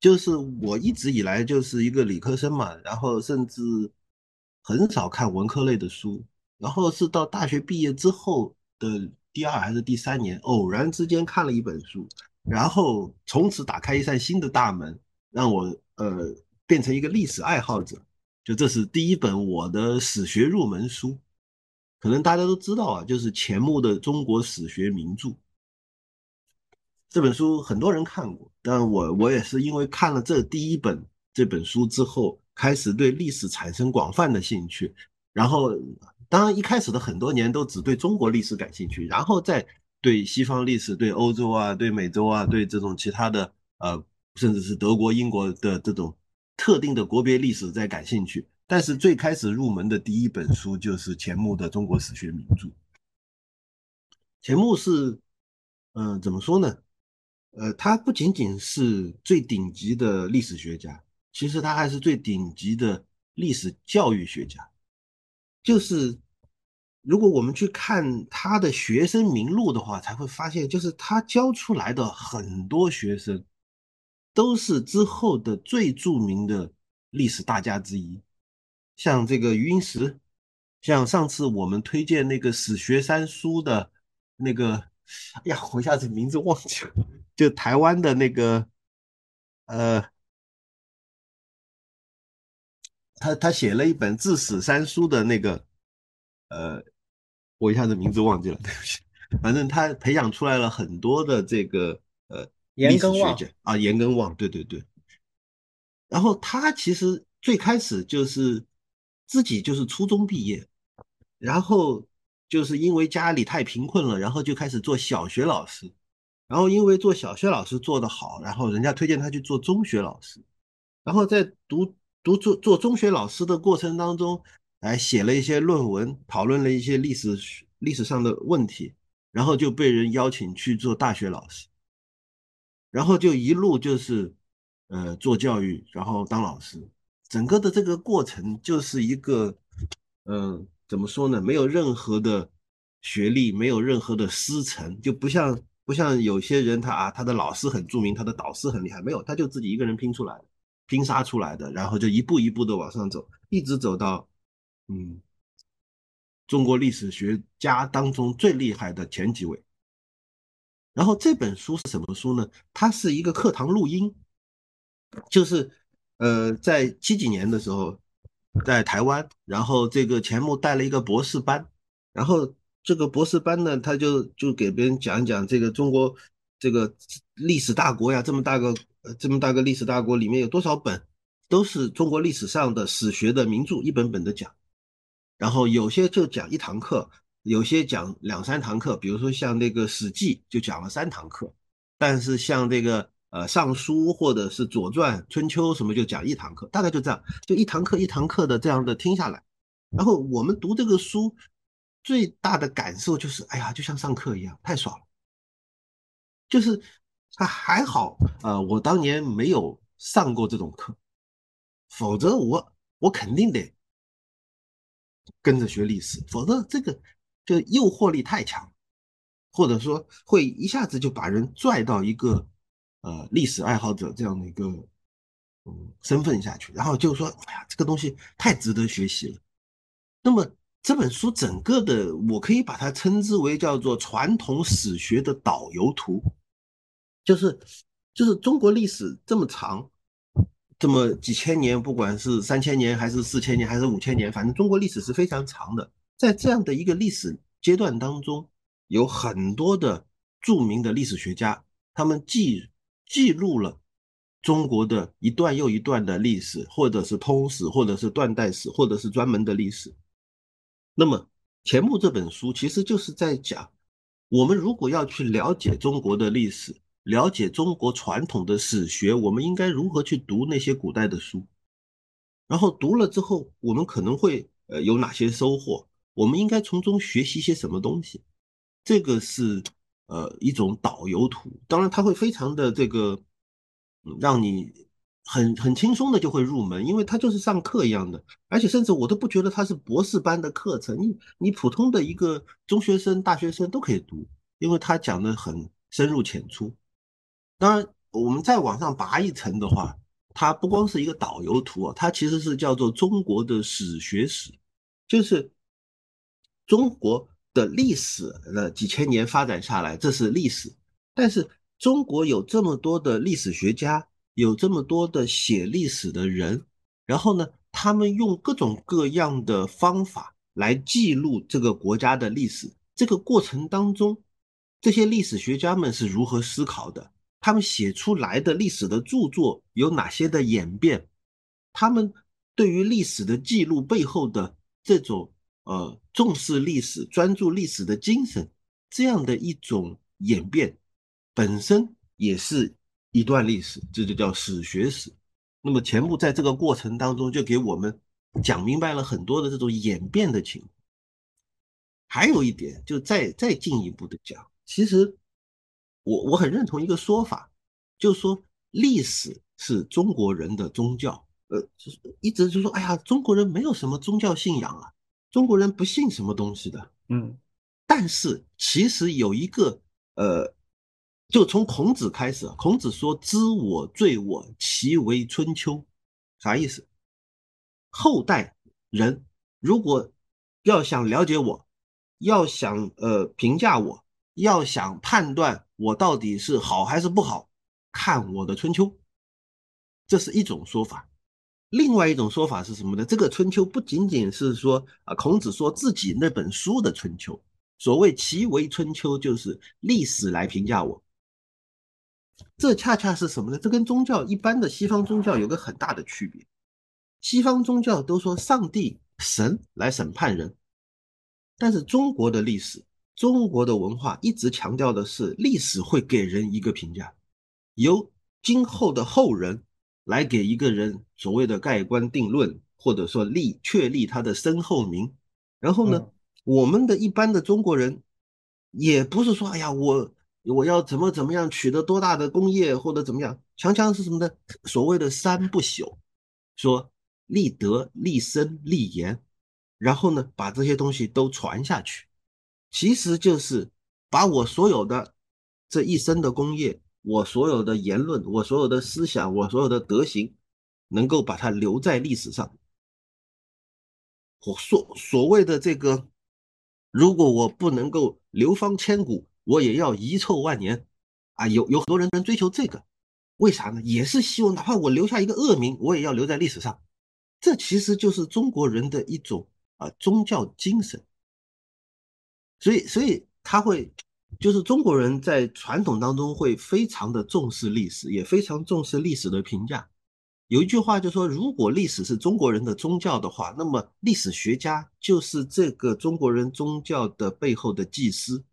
Speaker 3: 就是我一直以来就是一个理科生嘛，然后甚至很少看文科类的书，然后是到大学毕业之后的第二还是第三年，偶然之间看了一本书，然后从此打开一扇新的大门，让我呃变成一个历史爱好者。就这是第一本我的史学入门书，可能大家都知道啊，就是钱穆的《中国史学名著》这本书，很多人看过，但我我也是因为看了这第一本这本书之后，开始对历史产生广泛的兴趣，然后当然一开始的很多年都只对中国历史感兴趣，然后再对西方历史、对欧洲啊、对美洲啊、对这种其他的呃，甚至是德国、英国的这种特定的国别历史在感兴趣。但是最开始入门的第一本书就是钱穆的《中国史学名著》。钱穆是，嗯，怎么说呢？呃，他不仅仅是最顶级的历史学家，其实他还是最顶级的历史教育学家。就是如果我们去看他的学生名录的话，才会发现，就是他教出来的很多学生，都是之后的最著名的历史大家之一。像这个余英时，像上次我们推荐那个史学三书的那个，哎呀，我一下子名字忘记了，就台湾的那个，呃，他他写了一本治史三书的那个，呃，我一下子名字忘记了，对不起。反正他培养出来了很多的这个呃历史学者啊，严根旺，对对对。然后他其实最开始就是。自己就是初中毕业，然后就是因为家里太贫困了，然后就开始做小学老师，然后因为做小学老师做得好，然后人家推荐他去做中学老师，然后在读读做做中学老师的过程当中，还，写了一些论文，讨论了一些历史历史上的问题，然后就被人邀请去做大学老师，然后就一路就是呃做教育，然后当老师。整个的这个过程就是一个，嗯，怎么说呢？没有任何的学历，没有任何的师承，就不像不像有些人他啊，他的老师很著名，他的导师很厉害，没有，他就自己一个人拼出来的，拼杀出来的，然后就一步一步的往上走，一直走到，嗯，中国历史学家当中最厉害的前几位。然后这本书是什么书呢？它是一个课堂录音，就是。呃，在七几年的时候，在台湾，然后这个钱穆带了一个博士班，然后这个博士班呢，他就就给别人讲讲这个中国这个历史大国呀，这么大个这么大个历史大国里面有多少本都是中国历史上的史学的名著，一本本的讲，然后有些就讲一堂课，有些讲两三堂课，比如说像那个《史记》就讲了三堂课，但是像这个。呃，尚书或者是左传、春秋什么就讲一堂课，大概就这样，就一堂课一堂课的这样的听下来。然后我们读这个书，最大的感受就是，哎呀，就像上课一样，太爽了。就是他还好，呃，我当年没有上过这种课，否则我我肯定得跟着学历史，否则这个就诱惑力太强，或者说会一下子就把人拽到一个。呃，历史爱好者这样的一个嗯身份下去，然后就说，哎呀，这个东西太值得学习了。那么这本书整个的，我可以把它称之为叫做传统史学的导游图，就是就是中国历史这么长，这么几千年，不管是三千年还是四千年还是五千年，反正中国历史是非常长的。在这样的一个历史阶段当中，有很多的著名的历史学家，他们记记录了中国的一段又一段的历史，或者是通史，或者是断代史，或者是专门的历史。那么钱穆这本书其实就是在讲，我们如果要去了解中国的历史，了解中国传统的史学，我们应该如何去读那些古代的书？然后读了之后，我们可能会呃有哪些收获？我们应该从中学习些什么东西？这个是。呃，一种导游图，当然它会非常的这个，让你很很轻松的就会入门，因为它就是上课一样的，而且甚至我都不觉得它是博士班的课程，你你普通的一个中学生、大学生都可以读，因为它讲的很深入浅出。当然，我们再往上拔一层的话，它不光是一个导游图啊，它其实是叫做中国的史学史，就是中国。的历史的几千年发展下来，这是历史。但是中国有这么多的历史学家，有这么多的写历史的人，然后呢，他们用各种各样的方法来记录这个国家的历史。这个过程当中，这些历史学家们是如何思考的？他们写出来的历史的著作有哪些的演变？他们对于历史的记录背后的这种呃重视历史、专注历史的精神，这样的一种演变，本身也是一段历史，这就叫史学史。那么钱穆在这个过程当中就给我们讲明白了很多的这种演变的情况。还有一点，就再再进一步的讲，其实我我很认同一个说法，就是说历史是中国人的宗教。呃，就是一直就说，哎呀，中国人没有什么宗教信仰啊，中国人不信什么东西的。
Speaker 1: 嗯，
Speaker 3: 但是其实有一个，呃，就从孔子开始，孔子说：“知我罪我，其为春秋。”啥意思？后代人如果要想了解我，要想呃评价我，要想判断我到底是好还是不好，看我的春秋，这是一种说法。另外一种说法是什么呢？这个春秋不仅仅是说啊，孔子说自己那本书的春秋，所谓其为春秋，就是历史来评价我。这恰恰是什么呢？这跟宗教一般的西方宗教有个很大的区别。西方宗教都说上帝、神来审判人，但是中国的历史、中国的文化一直强调的是历史会给人一个评价，由今后的后人。来给一个人所谓的盖棺定论，或者说立确立他的身后名。然后呢，我们的一般的中国人，也不是说，哎呀，我我要怎么怎么样取得多大的功业或者怎么样，强强是什么呢？所谓的三不朽，说立德、立身、立言，然后呢，把这些东西都传下去，其实就是把我所有的这一生的功业。我所有的言论，我所有的思想，我所有的德行，能够把它留在历史上。我所所谓的这个，如果我不能够流芳千古，我也要遗臭万年啊！有有很多人能追求这个，为啥呢？也是希望哪怕我留下一个恶名，我也要留在历史上。这其实就是中国人的一种啊宗教精神。所以，所以他会。就是中国人在传统当中会非常的重视历史，也非常重视历史的评价。有一句话就说，如果历史是中国人的宗教的话，那么历史学家就是这个中国人宗教的背后的祭司。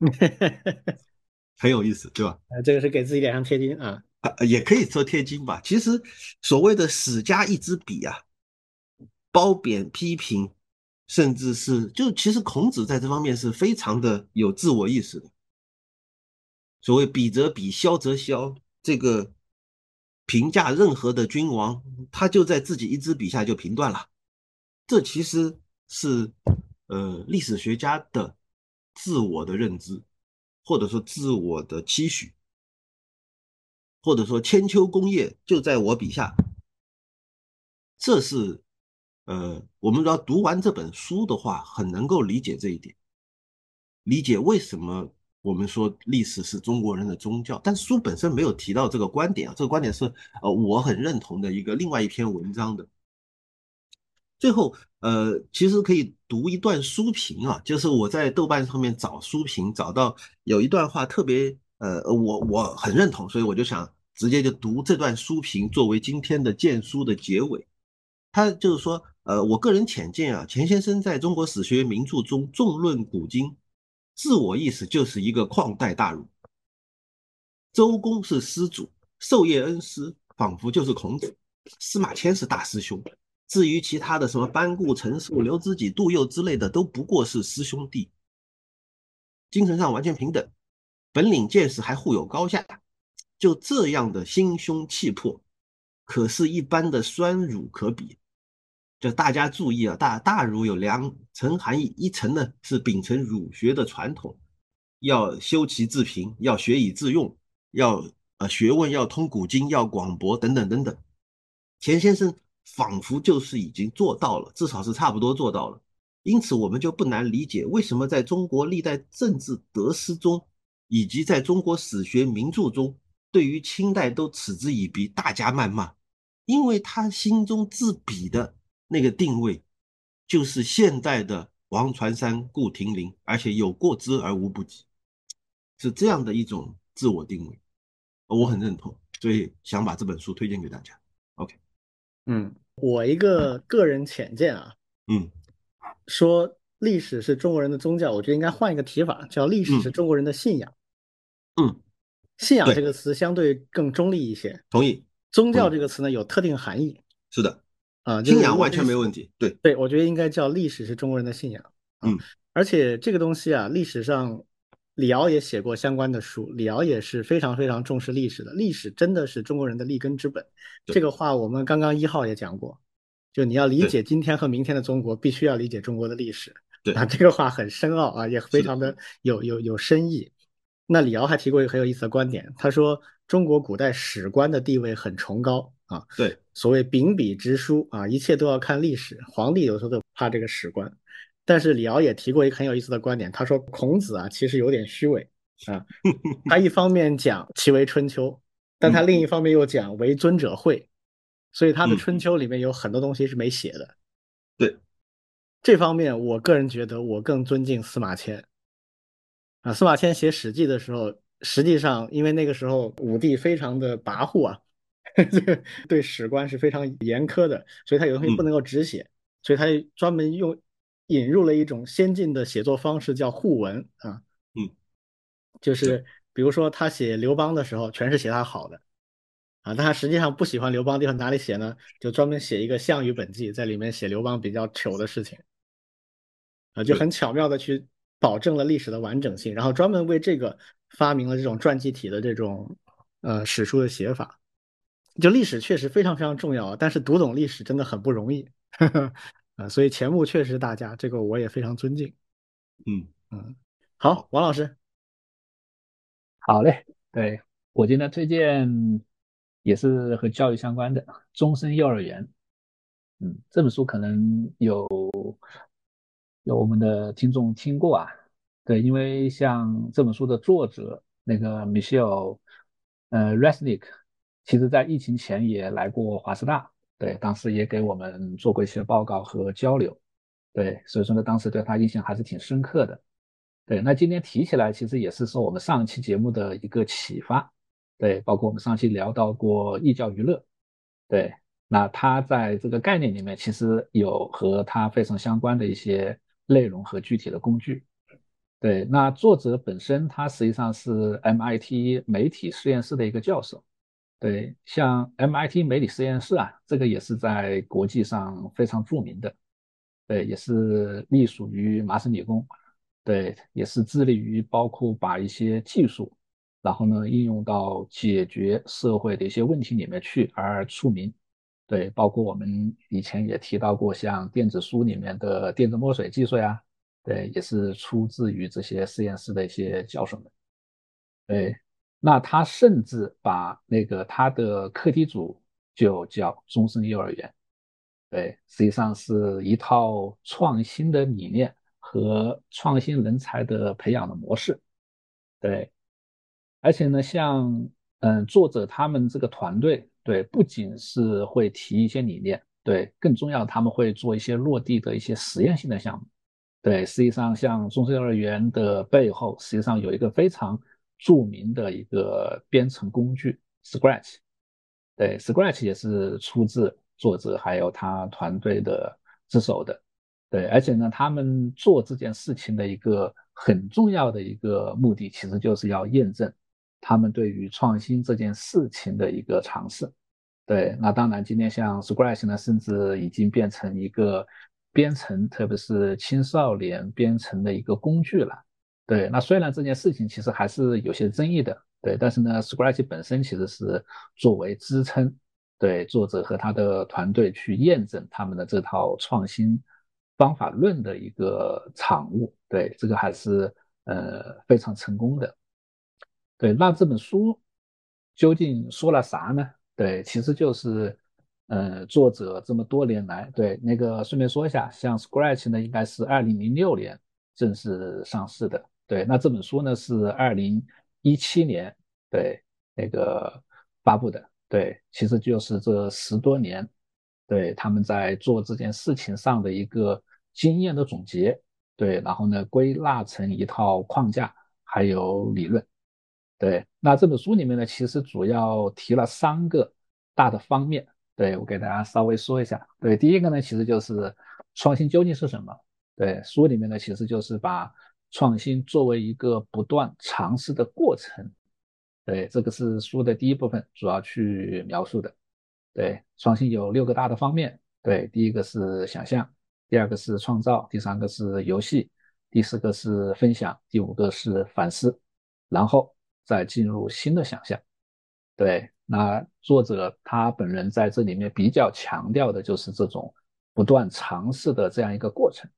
Speaker 3: 很有意思，对吧？
Speaker 1: 呃，这个是给自己脸上贴金啊，
Speaker 3: 啊，也可以说贴金吧。其实所谓的史家一支笔啊，褒贬批评。甚至是，就其实孔子在这方面是非常的有自我意识的。所谓比则比，削则削，这个评价任何的君王，他就在自己一支笔下就评断了。这其实是呃历史学家的自我的认知，或者说自我的期许，或者说千秋功业就在我笔下，这是。呃，我们要读完这本书的话，很能够理解这一点，理解为什么我们说历史是中国人的宗教。但书本身没有提到这个观点啊，这个观点是呃我很认同的一个另外一篇文章的。最后，呃，其实可以读一段书评啊，就是我在豆瓣上面找书评，找到有一段话特别呃，我我很认同，所以我就想直接就读这段书评作为今天的荐书的结尾。他就是说。呃，我个人浅见啊，钱先生在中国史学名著中纵论古今，自我意识就是一个旷代大儒。周公是师祖，授业恩师仿佛就是孔子，司马迁是大师兄。至于其他的什么班固、陈寿、刘知几、杜佑之类的，都不过是师兄弟，精神上完全平等，本领见识还互有高下。就这样的心胸气魄，可是一般的酸儒可比。就大家注意啊，大大儒有两层含义，一层呢是秉承儒学的传统，要修齐治平，要学以致用，要呃学问要通古今，要广博等等等等。钱先生仿佛就是已经做到了，至少是差不多做到了。因此，我们就不难理解为什么在中国历代政治得失中，以及在中国史学名著中，对于清代都嗤之以鼻，大加谩骂，因为他心中自比的。那个定位就是现代的王传山、顾亭林，而且有过之而无不及，是这样的一种自我定位，我很认同，所以想把这本书推荐给大家。OK，
Speaker 1: 嗯，我一个个人浅见啊，
Speaker 3: 嗯。
Speaker 1: 说历史是中国人的宗教，我觉得应该换一个提法，叫历史是中国人的信仰。
Speaker 3: 嗯，
Speaker 1: 信仰这个词相对更中立一些，
Speaker 3: 同意，
Speaker 1: 宗教这个词呢有特定含义
Speaker 3: 是的，
Speaker 1: 啊，
Speaker 3: 信仰完全没。问题。对，
Speaker 1: 对，我觉得应该叫历史是中国人的信仰。啊
Speaker 3: 嗯，
Speaker 1: 而且这个东西啊，历史上李敖也写过相关的书，李敖也是非常非常重视历史的。历史真的是中国人的立根之本。这个话我们刚刚一号也讲过，就你要理解今天和明天的中国，必须要理解中国的历史。
Speaker 3: 对
Speaker 1: 啊，这个话很深奥啊，也非常的有有有深意。那李敖还提过一个很有意思的观点，他说中国古代史官的地位很崇高啊，
Speaker 3: 对，
Speaker 1: 所谓秉笔直书啊，一切都要看历史。皇帝有时候都怕这个史官，但是李敖也提过一个很有意思的观点，他说孔子啊其实有点虚伪啊，他一方面讲其为春秋，但他另一方面又讲为尊者讳，所以他的
Speaker 3: 嗯
Speaker 1: 春秋里面有很多东西是没写的。
Speaker 3: 对，
Speaker 1: 这方面我个人觉得我更尊敬司马迁啊。司马迁写《史记》的时候，实际上因为那个时候武帝非常的跋扈啊，这个 对史官是非常严苛的，所以他有东西不能够直写，所以他专门用引入了一种先进的写作方式，叫互文啊。
Speaker 3: 嗯，
Speaker 1: 就是比如说他写刘邦的时候，全是写他好的。啊，但他实际上不喜欢刘邦的地方哪里写呢？就专门写一个《项羽本纪》，在里面写刘邦比较糗的事情，啊，就很巧妙的去保证了历史的完整性，然后专门为这个发明了这种传记体的这种呃史书的写法。就历史确实非常非常重要啊，但是读懂历史真的很不容易，啊，所以钱穆确实大家，这个我也非常尊敬。
Speaker 3: 嗯
Speaker 1: 嗯，好，王老师，
Speaker 2: 好嘞，对我今天推荐也是和教育相关的《终身幼儿园》。嗯，这本书可能有有我们的听众听过啊。对，因为像这本书的作者那个 Michelle 呃 Resnick，其实在疫情前也来过华师大，对，当时也给我们做过一些报告和交流。对，所以说呢，当时对他印象还是挺深刻的。对，那今天提起来，其实也是受我们上一期节目的一个启发。对，包括我们上期聊到过寓教于乐。对，那他在这个概念里面，其实有和他非常相关的一些内容和具体的工具。对，那作者本身他实际上是 MIT 媒体实验室的一个教授。对，像 MIT 媒体实验室啊，这个也是在国际上非常著名的。对，也是隶属于麻省理工。对，也是致力于包括把一些技术，然后呢应用到解决社会的一些问题里面去而出名。对，包括我们以前也提到过，像电子书里面的电子墨水技术呀，对，也是出自于这些实验室的一些教授们。对，那他甚至把那个他的课题组就叫终身幼儿园。对，实际上是一套创新的理念。和创新人才的培养的模式，对，而且呢，像嗯作者他们这个团队，对，不仅是会提一些理念，对，更重要他们会做一些落地的一些实验性的项目，对，实际上像终身幼儿园的背后，实际上有一个非常著名的一个编程工具 Scratch，对，Scratch 也是出自作者还有他团队的之手的。对，而且呢，他们做这件事情的一个很重要的一个目的，其实就是要验证他们对于创新这件事情的一个尝试。对，那当然，今天像 Scratch 呢，甚至已经变成一个编程，特别是青少年编程的一个工具了。对，那虽然这件事情其实还是有些争议的，对，但是呢，Scratch 本身其实是作为支撑，对作者和他的团队去验证他们的这套创新。方法论的一个产物，对这个还是呃非常成功的。对，那这本书究竟说了啥呢？对，其实就是呃作者这么多年来，对那个顺便说一下，像 Scratch 呢，应该是二零零六年正式上市的。对，那这本书呢是二零一七年对那个发布的。对，其实就是这十多年。对，他们在做这件事情上的一个经验的总结，对，然后呢归纳成一套框架，还有理论。对，那这本书里面呢，其实主要提了三个大的方面。对我给大家稍微说一下。对，第一个呢，其实就是创新究竟是什么？对，书里面呢，其实就是把创新作为一个不断尝试的过程。对，这个是书的第一部分主要去描述的。对，创新有六个大的方面。对，第一个是想象，第二个是创造，第三个是游戏，第四个是分享，第五个是反思，然后再进入新的想象。对，那作者他本人在这里面比较强调的就是这种不断尝试的这样一个过程。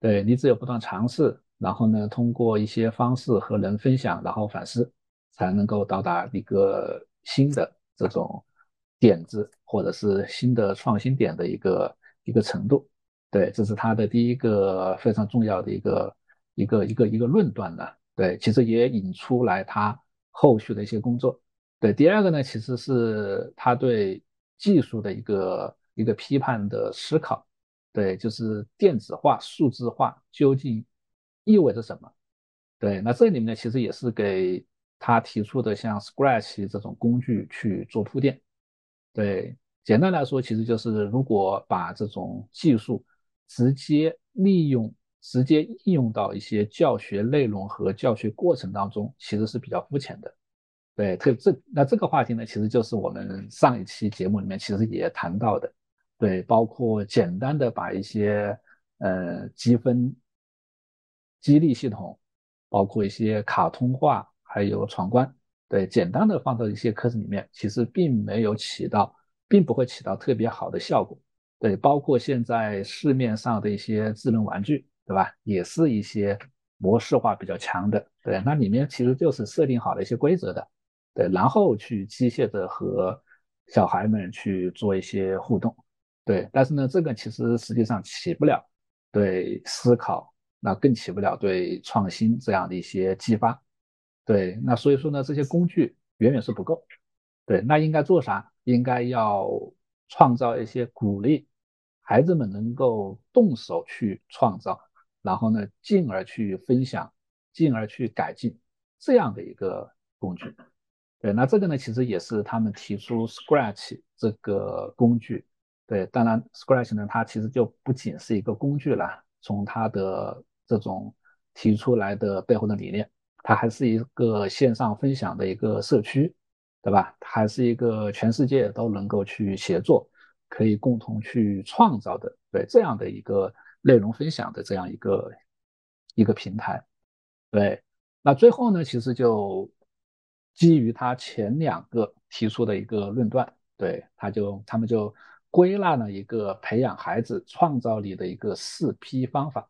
Speaker 2: 对你只有不断尝试，然后呢，通过一些方式和人分享，然后反思，才能够到达一个新的这种点子或者是新的创新点的一个一个程度。对，这是他的第一个非常重要的一个一个一个一个论断呢。对，其实也引出来他后续的一些工作。对，第二个呢，其实是他对技术的一个一个批判的思考。对，就是电子化、数字化究竟意味着什么？对，那这里面呢，其实也是给他提出的像 Scratch 这种工具去做铺垫。对，简单来说，其实就是如果把这种技术直接利用、直接应用到一些教学内容和教学过程当中，其实是比较肤浅的。对，特这那这个话题呢，其实就是我们上一期节目里面其实也谈到的，对，包括简单的把一些呃积分、激励系统，包括一些卡通化，还有闯关，对，简单的放到一些课程里面，其实并没有起到，并不会起到特别好的效果。对，包括现在市面上的一些智能玩具，对吧？也是一些模式化比较强的，对，那里面其实就是设定好了一些规则的。对，然后去机械的和小孩们去做一些互动，对，但是呢，这个其实实际上起不了对思考，那更起不了对创新这样的一些激发，对，那所以说呢，这些工具远远是不够，对，那应该做啥？应该要创造一些鼓励孩子们能够动手去创造，然后呢，进而去分享，进而去改进这样的一个工具。对，那这个呢，其实也是他们提出 Scratch 这个工具。对，当然 Scratch 呢，它其实就不仅是一个工具了。从它的这种提出来的背后的理念，它还是一个线上分享的一个社区，对吧？还是一个全世界都能够去协作，可以共同去创造的，对这样的一个内容分享的这样一个一个平台。对，那最后呢，其实就。基于他前两个提出的一个论断，对，他就他们就归纳了一个培养孩子创造力的一个四批方法，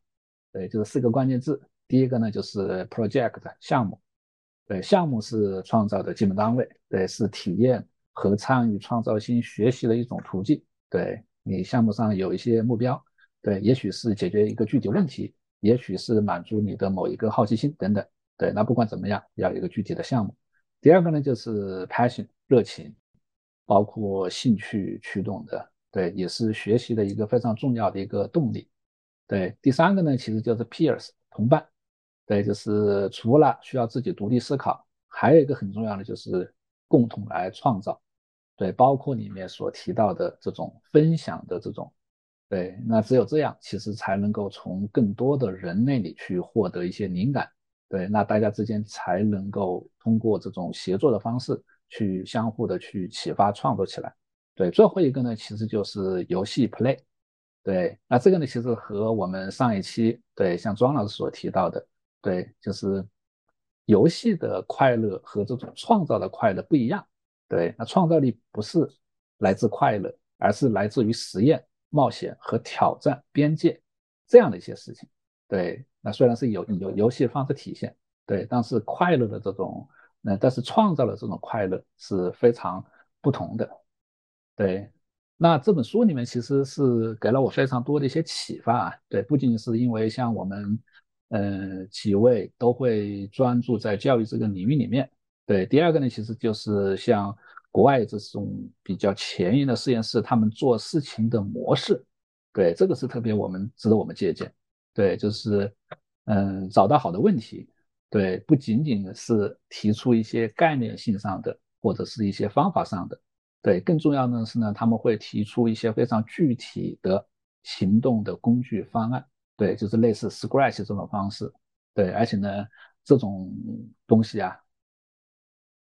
Speaker 2: 对，就是四个关键字。第一个呢就是 project 项目，对，项目是创造的基本单位，对，是体验和参与创造性学习的一种途径。对你项目上有一些目标，对，也许是解决一个具体问题，也许是满足你的某一个好奇心等等。对，那不管怎么样，要有一个具体的项目。第二个呢，就是 passion 热情，包括兴趣驱动的，对，也是学习的一个非常重要的一个动力。对，第三个呢，其实就是 peers 同伴，对，就是除了需要自己独立思考，还有一个很重要的就是共同来创造，对，包括里面所提到的这种分享的这种，对，那只有这样，其实才能够从更多的人那里去获得一些灵感。对，那大家之间才能够通过这种协作的方式去相互的去启发创作起来。对，最后一个呢，其实就是游戏 play。对，那这个呢，其实和我们上一期对像庄老师所提到的，对，就是游戏的快乐和这种创造的快乐不一样。对，那创造力不是来自快乐，而是来自于实验、冒险和挑战边界这样的一些事情。对。那虽然是有有游戏方式体现，对，但是快乐的这种，那但是创造的这种快乐是非常不同的，对。那这本书里面其实是给了我非常多的一些启发啊，对，不仅是因为像我们，嗯，几位都会专注在教育这个领域里面，对。第二个呢，其实就是像国外这种比较前沿的实验室，他们做事情的模式，对，这个是特别我们值得我们借鉴。对，就是，嗯，找到好的问题，对，不仅仅是提出一些概念性上的或者是一些方法上的，对，更重要的是呢，他们会提出一些非常具体的行动的工具方案，对，就是类似 Scratch 这种方式，对，而且呢，这种东西啊，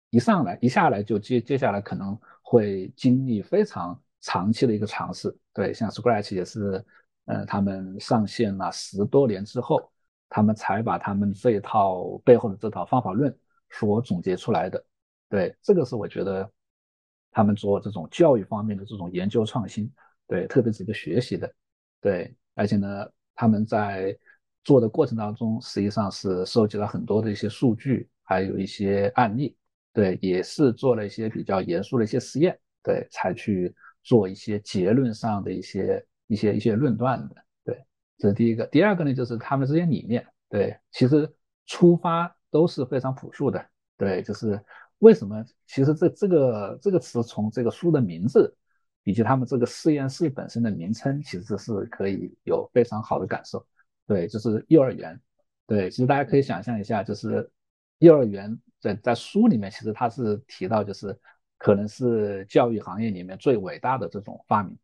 Speaker 2: 一上来一下来就接接下来可能会经历非常长期的一个尝试，对，像 Scratch 也是，呃，他们上线了十多年之后，他们才把他们这一套背后的这套方法论所总结出来的，对，这个是我觉得。他们做这种教育方面的这种研究创新，对，特别是一个学习的，对，而且呢，他们在做的过程当中，实际上是收集了很多的一些数据，还有一些案例，对，也是做了一些比较严肃的一些实验，对，才去做一些结论上的一些一些一些论断的，对，这是第一个。第二个呢，就是他们这些理念，对，其实出发都是非常朴素的，对，就是。为什么？其实这这个这个词从这个书的名字，以及他们这个实验室本身的名称，其实是可以有非常好的感受。对，就是幼儿园。对，其实大家可以想象一下，就是幼儿园在在书里面，其实它是提到，就是可能是教育行业里面最伟大的这种发明。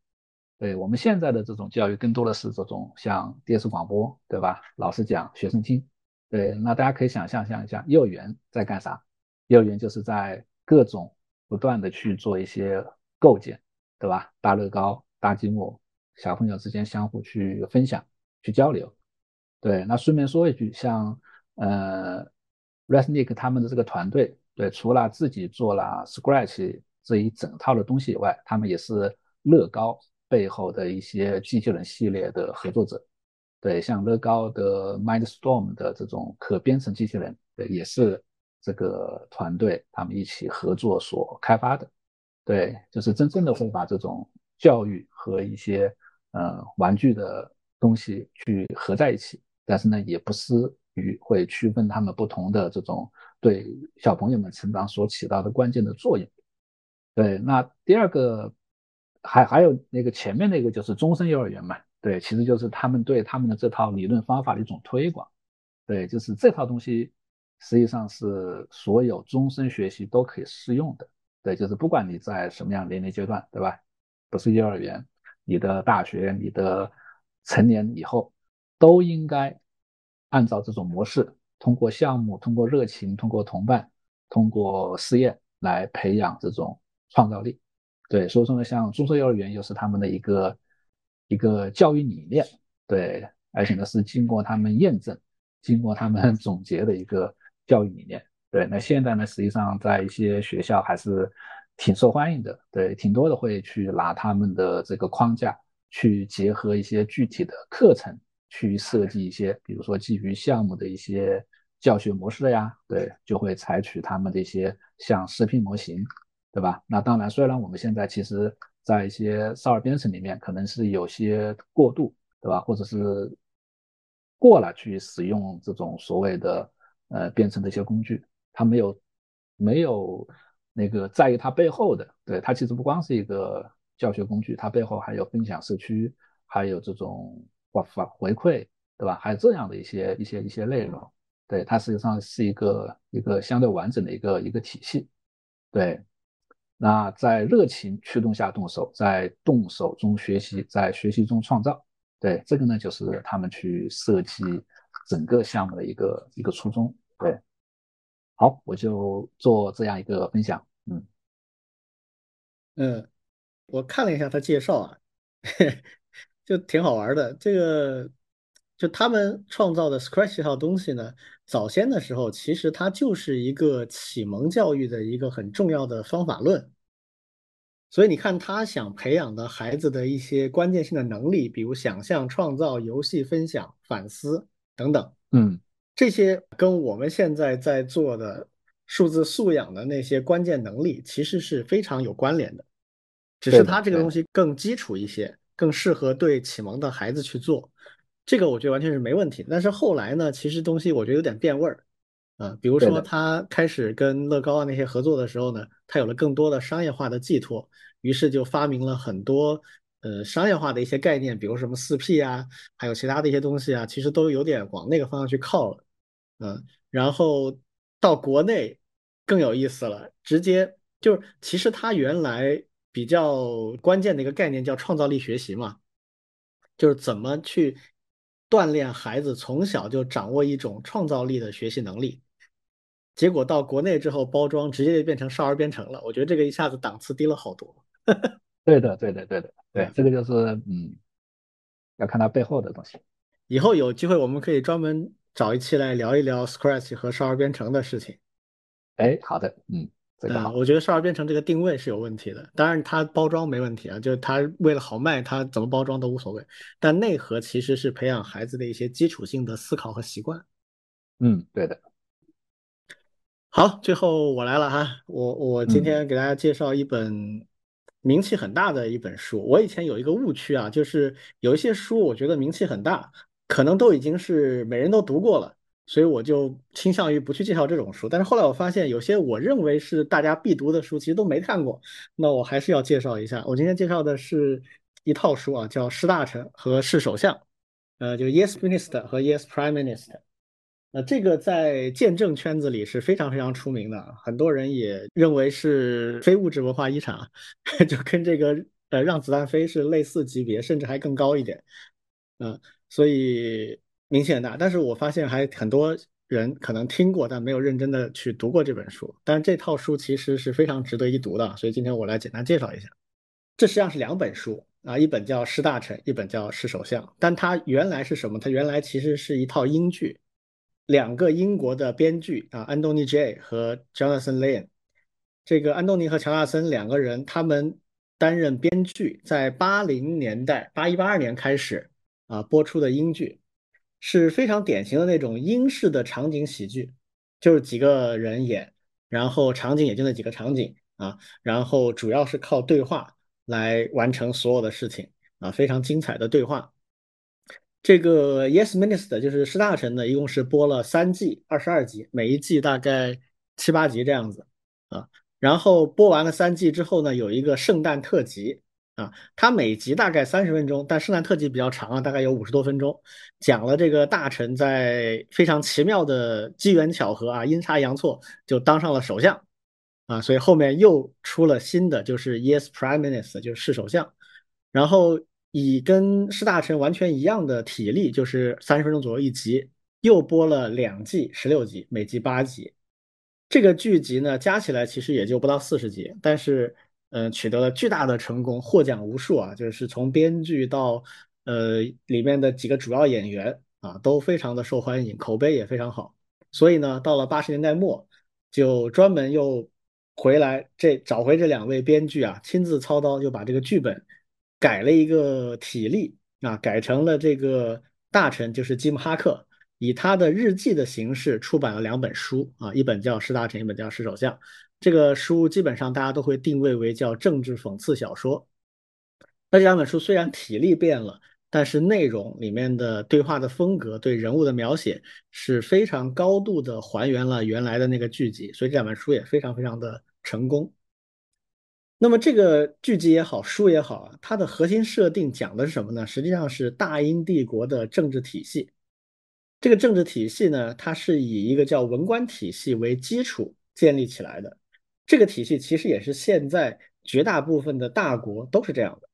Speaker 2: 对我们现在的这种教育，更多的是这种像电视广播，对吧？老师讲，学生听。对，那大家可以想象一下，幼儿园在干啥？幼儿园就是在各种不断的去做一些构建，对吧？搭乐高、搭积木，小朋友之间相互去分享、去交流。对，那顺便说一句，像呃，Resnick 他们的这个团队，对，除了自己做了 Scratch 这一整套的东西以外，他们也是乐高背后的一些机器人系列的合作者。对，像乐高的 Mindstorm 的这种可编程机器人，对，也是。这个团队他们一起合作所开发的，对，就是真正的会把这种教育和一些呃玩具的东西去合在一起，但是呢，也不失于会区分他们不同的这种对小朋友们成长所起到的关键的作用。对，那第二个还还有那个前面那个就是终身幼儿园嘛，对，其实就是他们对他们的这套理论方法的一种推广，对，就是这套东西。实际上是所有终身学习都可以适用的，对，就是不管你在什么样年龄阶段，对吧？不是幼儿园，你的大学，你的成年以后，都应该按照这种模式，通过项目，通过热情，通过同伴，通过试验来培养这种创造力。对，所以说呢，像中社幼儿园又是他们的一个一个教育理念，对，而且呢是经过他们验证，经过他们 总结的一个。教育理念，对，那现在呢，实际上在一些学校还是挺受欢迎的，对，挺多的会去拿他们的这个框架去结合一些具体的课程，去设计一些，比如说基于项目的一些教学模式呀，对，就会采取他们的一些像视频模型，对吧？那当然，虽然我们现在其实在一些少儿编程里面可能是有些过度，对吧？或者是过了去使用这种所谓的。呃，变成的一些工具，它没有没有那个在意它背后的，对它其实不光是一个教学工具，它背后还有分享社区，还有这种反反回馈，对吧？还有这样的一些一些一些内容，对它实际上是一个一个相对完整的一个一个体系，对。那在热情驱动下动手，在动手中学习，在学习中创造，对这个呢，就是他们去设计。整个项目的一个一个初衷，对，好，我就做这样一个分享，嗯
Speaker 1: 嗯，我看了一下他介绍啊，就挺好玩的。这个就他们创造的 Scratch 这套东西呢，早先的时候其实它就是一个启蒙教育的一个很重要的方法论。所以你看，他想培养的孩子的一些关键性的能力，比如想象、创造、游戏、分享、反思。等等，
Speaker 2: 嗯，
Speaker 1: 这些跟我们现在在做的数字素养的那些关键能力，其实是非常有关联的。只是它这个东西更基础一些，更适合对启蒙的孩子去做。这个我觉得完全是没问题。但是后来呢，其实东西我觉得有点变味儿，啊，比如说他开始跟乐高啊那些合作的时候呢，他有了更多的商业化的寄托，于是就发明了很多。呃，商业化的一些概念，比如什么四 P 啊，还有其他的一些东西啊，其实都有点往那个方向去靠了。嗯，然后到国内更有意思了，直接就是其实他原来比较关键的一个概念叫创造力学习嘛，就是怎么去锻炼孩子从小就掌握一种创造力的学习能力。结果到国内之后，包装直接就变成少儿编程了。我觉得这个一下子档次低了好多。
Speaker 2: 对的，对的，对的，对，这个就是嗯，要看它背后的东西。
Speaker 1: 以后有机会我们可以专门找一期来聊一聊 Scratch 和少儿编程的事情。
Speaker 2: 哎，好的，嗯，这个好。
Speaker 1: 我觉得少儿编程这个定位是有问题的，当然它包装没问题啊，就是它为了好卖，它怎么包装都无所谓。但内核其实是培养孩子的一些基础性的思考和习惯。
Speaker 2: 嗯，对的。
Speaker 1: 好，最后我来了哈，我我今天给大家介绍一本名气很大的一本书。我以前有一个误区啊，就是有一些书我觉得名气很大，可能都已经是每人都读过了，所以我就倾向于不去介绍这种书。但是后来我发现，有些我认为是大家必读的书，其实都没看过，那我还是要介绍一下。我今天介绍的是一套书啊，叫《是大臣和是首相》，呃，就 Yes Minister 和 Yes Prime Minister。那这个在见证圈子里是非常非常出名的，很多人也认为是非物质文化遗产，就跟这个呃让子弹飞是类似级别，甚至还更高一点。嗯，所以名气很大。但是我发现还很多人可能听过，但没有认真的去读过这本书。但这套书其实是非常值得一读的，所以今天我来简单介绍一下。这实际上是两本书啊，一本叫《是大臣》，一本叫《是首相》。但它原来是什么？它原来其实是一套英剧。两个英国的编剧啊，安东尼 ·J 和 Jonathan Lane，这个安东尼和乔纳森两个人，他们担任编剧，在八零年代八一八二年开始啊播出的英剧，是非常典型的那种英式的场景喜剧，就是几个人演，然后场景也就那几个场景啊，然后主要是靠对话来完成所有的事情啊，非常精彩的对话。这个 Yes Minister 就是是大臣呢，一共是播了三季，二十二集，每一季大概七八集这样子啊。然后播完了三季之后呢，有一个圣诞特辑啊，它每集大概三十分钟，但圣诞特辑比较长啊，大概有五十多分钟，讲了这个大臣在非常奇妙的机缘巧合啊，阴差阳错就当上了首相啊，所以后面又出了新的，就是 Yes Prime Minister，就是是首相，然后。以跟施大臣完全一样的体力，就是三十分钟左右一集，又播了两季十六集，每集八集。这个剧集呢，加起来其实也就不到四十集，但是，嗯，取得了巨大的成功，获奖无数啊！就是从编剧到，呃，里面的几个主要演员啊，都非常的受欢迎，口碑也非常好。所以呢，到了八十年代末，就专门又回来这找回这两位编剧啊，亲自操刀，就把这个剧本。改了一个体例啊，改成了这个大臣就是吉姆哈克，以他的日记的形式出版了两本书啊，一本叫《是大臣》，一本叫《是首相》。这个书基本上大家都会定位为叫政治讽刺小说。那这两本书虽然体例变了，但是内容里面的对话的风格、对人物的描写是非常高度的还原了原来的那个剧集，所以这两本书也非常非常的成功。那么这个剧集也好，书也好啊，它的核心设定讲的是什么呢？实际上是大英帝国的政治体系。这个政治体系呢，它是以一个叫文官体系为基础建立起来的。这个体系其实也是现在绝大部分的大国都是这样的。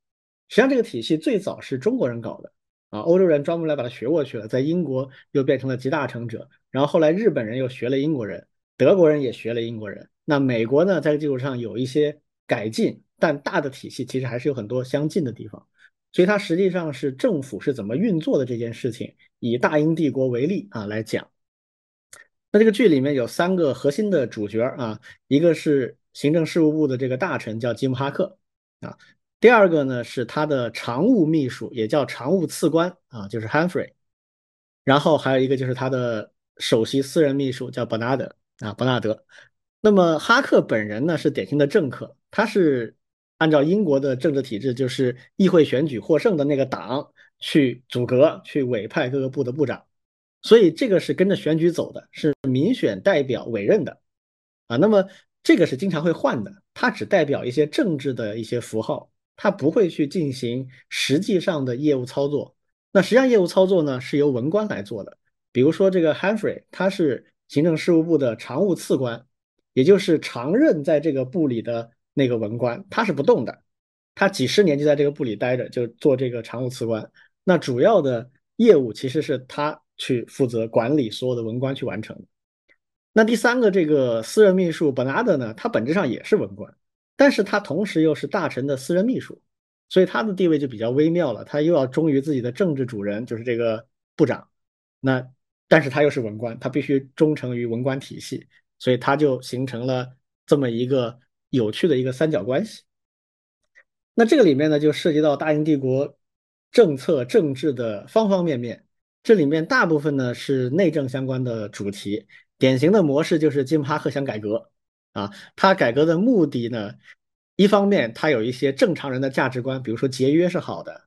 Speaker 1: 实际上，这个体系最早是中国人搞的啊，欧洲人专门来把它学过去了，在英国又变成了集大成者。然后后来日本人又学了英国人，德国人也学了英国人。那美国呢，在这个基础上有一些。改进，但大的体系其实还是有很多相近的地方，所以它实际上是政府是怎么运作的这件事情，以大英帝国为例啊来讲。那这个剧里面有三个核心的主角啊，一个是行政事务部的这个大臣叫吉姆哈克啊，第二个呢是他的常务秘书，也叫常务次官啊，就是 Humphrey，然后还有一个就是他的首席私人秘书叫伯纳德啊，伯纳德。那么哈克本人呢是典型的政客。他是按照英国的政治体制，就是议会选举获胜的那个党去组阁、去委派各个部的部长，所以这个是跟着选举走的，是民选代表委任的啊。那么这个是经常会换的，它只代表一些政治的一些符号，它不会去进行实际上的业务操作。那实际上业务操作呢是由文官来做的，比如说这个 Hanfrey，他是行政事务部的常务次官，也就是常任在这个部里的。那个文官他是不动的他几十年就在这个部里待着，就做这个常务次官。那主要的业务其实是他去负责管理所有的文官去完成的。那第三个这个私人秘书本拉德呢，他本质上也是文官，但是他同时又是大臣的私人秘书，所以他的地位就比较微妙了。他又要忠于自己的政治主人，就是这个部长，那但是他又是文官，他必须忠诚于文官体系，所以他就形成了这么一个有趣的一个三角关系。那这个里面呢，就涉及到大英帝国政策政治的方方面面。这里面大部分呢是内政相关的主题，典型的模式就是金哈克想改革啊。他改革的目的呢，一方面他有一些正常人的价值观，比如说节约是好的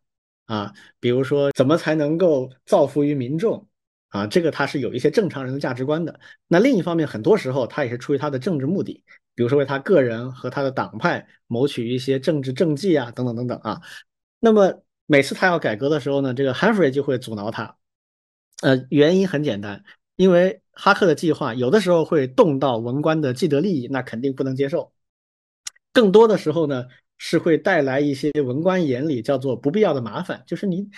Speaker 1: 啊，比如说怎么才能够造福于民众啊，这个他是有一些正常人的价值观的。那另一方面，很多时候他也是出于他的政治目的。比如说为他个人和他的党派谋取一些政治政绩啊，等等等等啊。那么每次他要改革的时候呢，这个汉弗莱就会阻挠他。呃，原因很简单，因为哈克的计划有的时候会动到文官的既得利益，那肯定不能接受。更多的时候呢，是会带来一些文官眼里叫做不必要的麻烦，就是你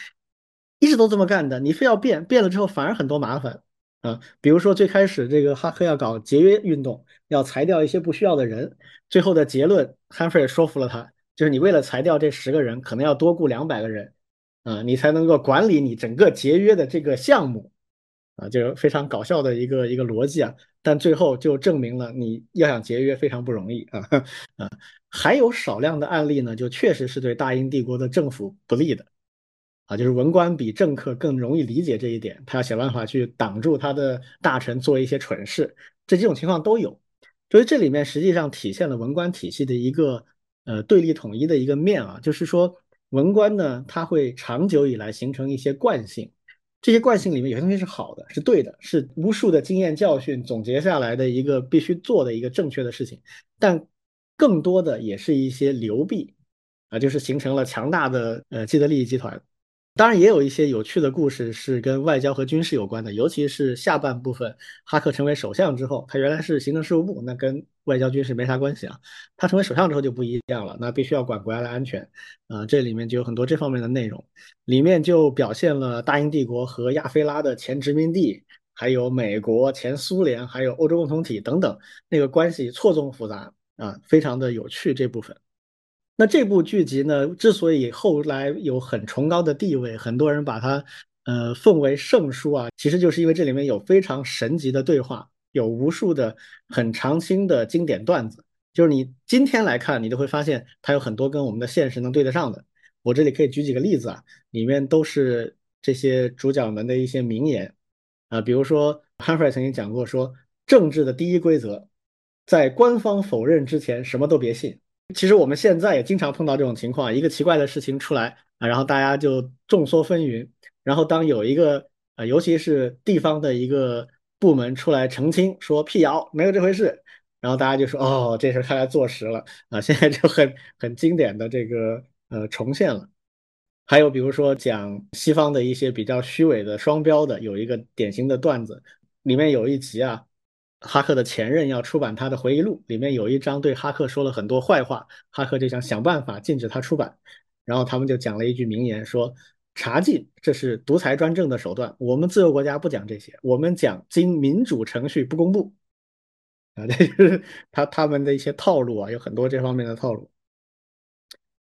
Speaker 1: 一直都这么干的，你非要变，变了之后反而很多麻烦。啊，比如说最开始这个哈克要搞节约运动，要裁掉一些不需要的人，最后的结论，汉弗尔说服了他，就是你为了裁掉这十个人，可能要多雇两百个人，啊，你才能够管理你整个节约的这个项目，啊，就是非常搞笑的一个一个逻辑啊，但最后就证明了你要想节约非常不容易啊 啊，还有少量的案例呢，就确实是对大英帝国的政府不利的。啊，就是文官比政客更容易理解这一点，他要想办法去挡住他的大臣做一些蠢事，这几种情况都有。所以这里面实际上体现了文官体系的一个呃对立统一的一个面啊，就是说文官呢，他会长久以来形成一些惯性，这些惯性里面有些东西是好的，是对的，是无数的经验教训总结下来的一个必须做的一个正确的事情，但更多的也是一些流弊啊，就是形成了强大的呃既得利益集团。当然也有一些有趣的故事是跟外交和军事有关的，尤其是下半部分，哈克成为首相之后，他原来是行政事务部，那跟外交军事没啥关系啊。他成为首相之后就不一样了，那必须要管国家的安全，啊，这里面就有很多这方面的内容，里面就表现了大英帝国和亚非拉的前殖民地，还有美国、前苏联，还有欧洲共同体等等那个关系错综复杂啊，非常的有趣这部分。那这部剧集呢，之所以后来有很崇高的地位，很多人把它呃奉为圣书啊，其实就是因为这里面有非常神级的对话，有无数的很常青的经典段子，就是你今天来看，你都会发现它有很多跟我们的现实能对得上的。我这里可以举几个例子啊，里面都是这些主角们的一些名言啊，比如说汉弗尔曾经讲过说，政治的第一规则，在官方否认之前，什么都别信。其实我们现在也经常碰到这种情况，一个奇怪的事情出来啊，然后大家就众说纷纭，然后当有一个呃，尤其是地方的一个部门出来澄清说辟谣，没有这回事，然后大家就说哦，这事看来坐实了啊，现在就很很经典的这个呃重现了。还有比如说讲西方的一些比较虚伪的双标的，有一个典型的段子，里面有一集啊。哈克的前任要出版他的回忆录，里面有一章对哈克说了很多坏话，哈克就想想办法禁止他出版。然后他们就讲了一句名言，说查禁这是独裁专政的手段，我们自由国家不讲这些，我们讲经民主程序不公布。啊，这就是他他们的一些套路啊，有很多这方面的套路。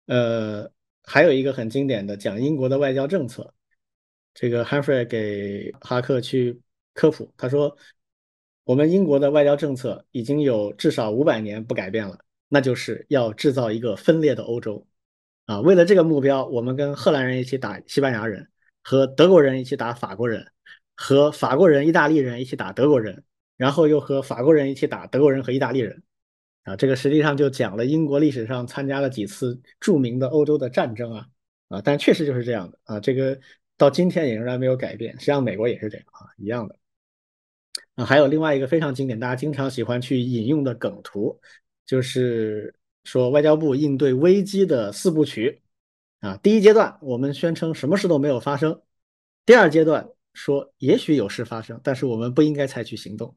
Speaker 1: 呃，还有一个很经典的讲英国的外交政策，这个 Humphrey 给哈克去科普，他说。我们英国的外交政策已经有至少五百年不改变了，那就是要制造一个分裂的欧洲，啊，为了这个目标，我们跟荷兰人一起打西班牙人，和德国人一起打法国人，和法国人、意大利人一起打德国人，然后又和法国人一起打德国人和意大利人，啊，这个实际上就讲了英国历史上参加了几次著名的欧洲的战争啊，啊，但确实就是这样的。啊，这个到今天也仍然没有改变，实际上美国也是这样啊，一样的。啊，还有另外一个非常经典，大家经常喜欢去引用的梗图，就是说外交部应对危机的四部曲。啊，第一阶段我们宣称什么事都没有发生；第二阶段说也许有事发生，但是我们不应该采取行动；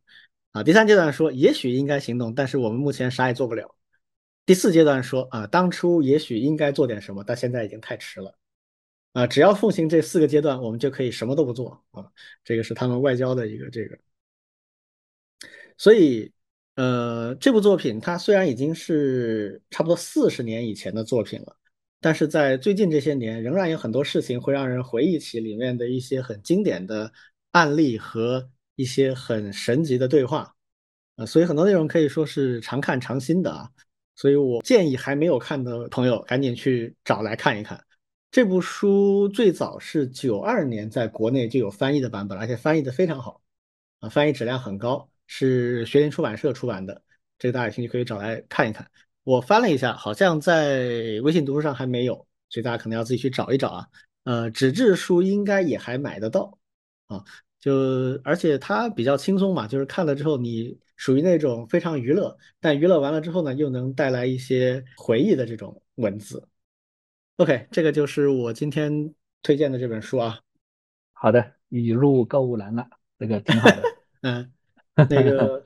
Speaker 1: 啊，第三阶段说也许应该行动，但是我们目前啥也做不了；第四阶段说啊，当初也许应该做点什么，但现在已经太迟了。啊，只要奉行这四个阶段，我们就可以什么都不做啊。这个是他们外交的一个这个。所以，呃，这部作品它虽然已经是差不多四十年以前的作品了，但是在最近这些年，仍然有很多事情会让人回忆起里面的一些很经典的案例和一些很神级的对话。呃，所以很多内容可以说是常看常新的啊。所以我建议还没有看的朋友赶紧去找来看一看。这部书最早是九二年在国内就有翻译的版本，而且翻译的非常好，啊，翻译质量很高，是学林出版社出版的。这个大家有兴趣可以找来看一看。我翻了一下，好像在微信读书上还没有，所以大家可能要自己去找一找啊。呃，纸质书应该也还买得到啊。就而且它比较轻松嘛，就是看了之后你属于那种非常娱乐，但娱乐完了之后呢，又能带来一些回忆的这种文字。OK，这个就是我今天推荐的这本书啊。
Speaker 2: 好的，已入购物篮了，这个挺好的。
Speaker 1: 嗯，那个，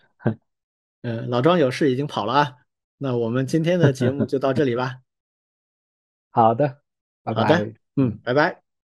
Speaker 1: 嗯，老庄有事已经跑了啊。那我们今天的节目就到这里吧。
Speaker 2: 好的，拜拜。
Speaker 1: 嗯，拜拜。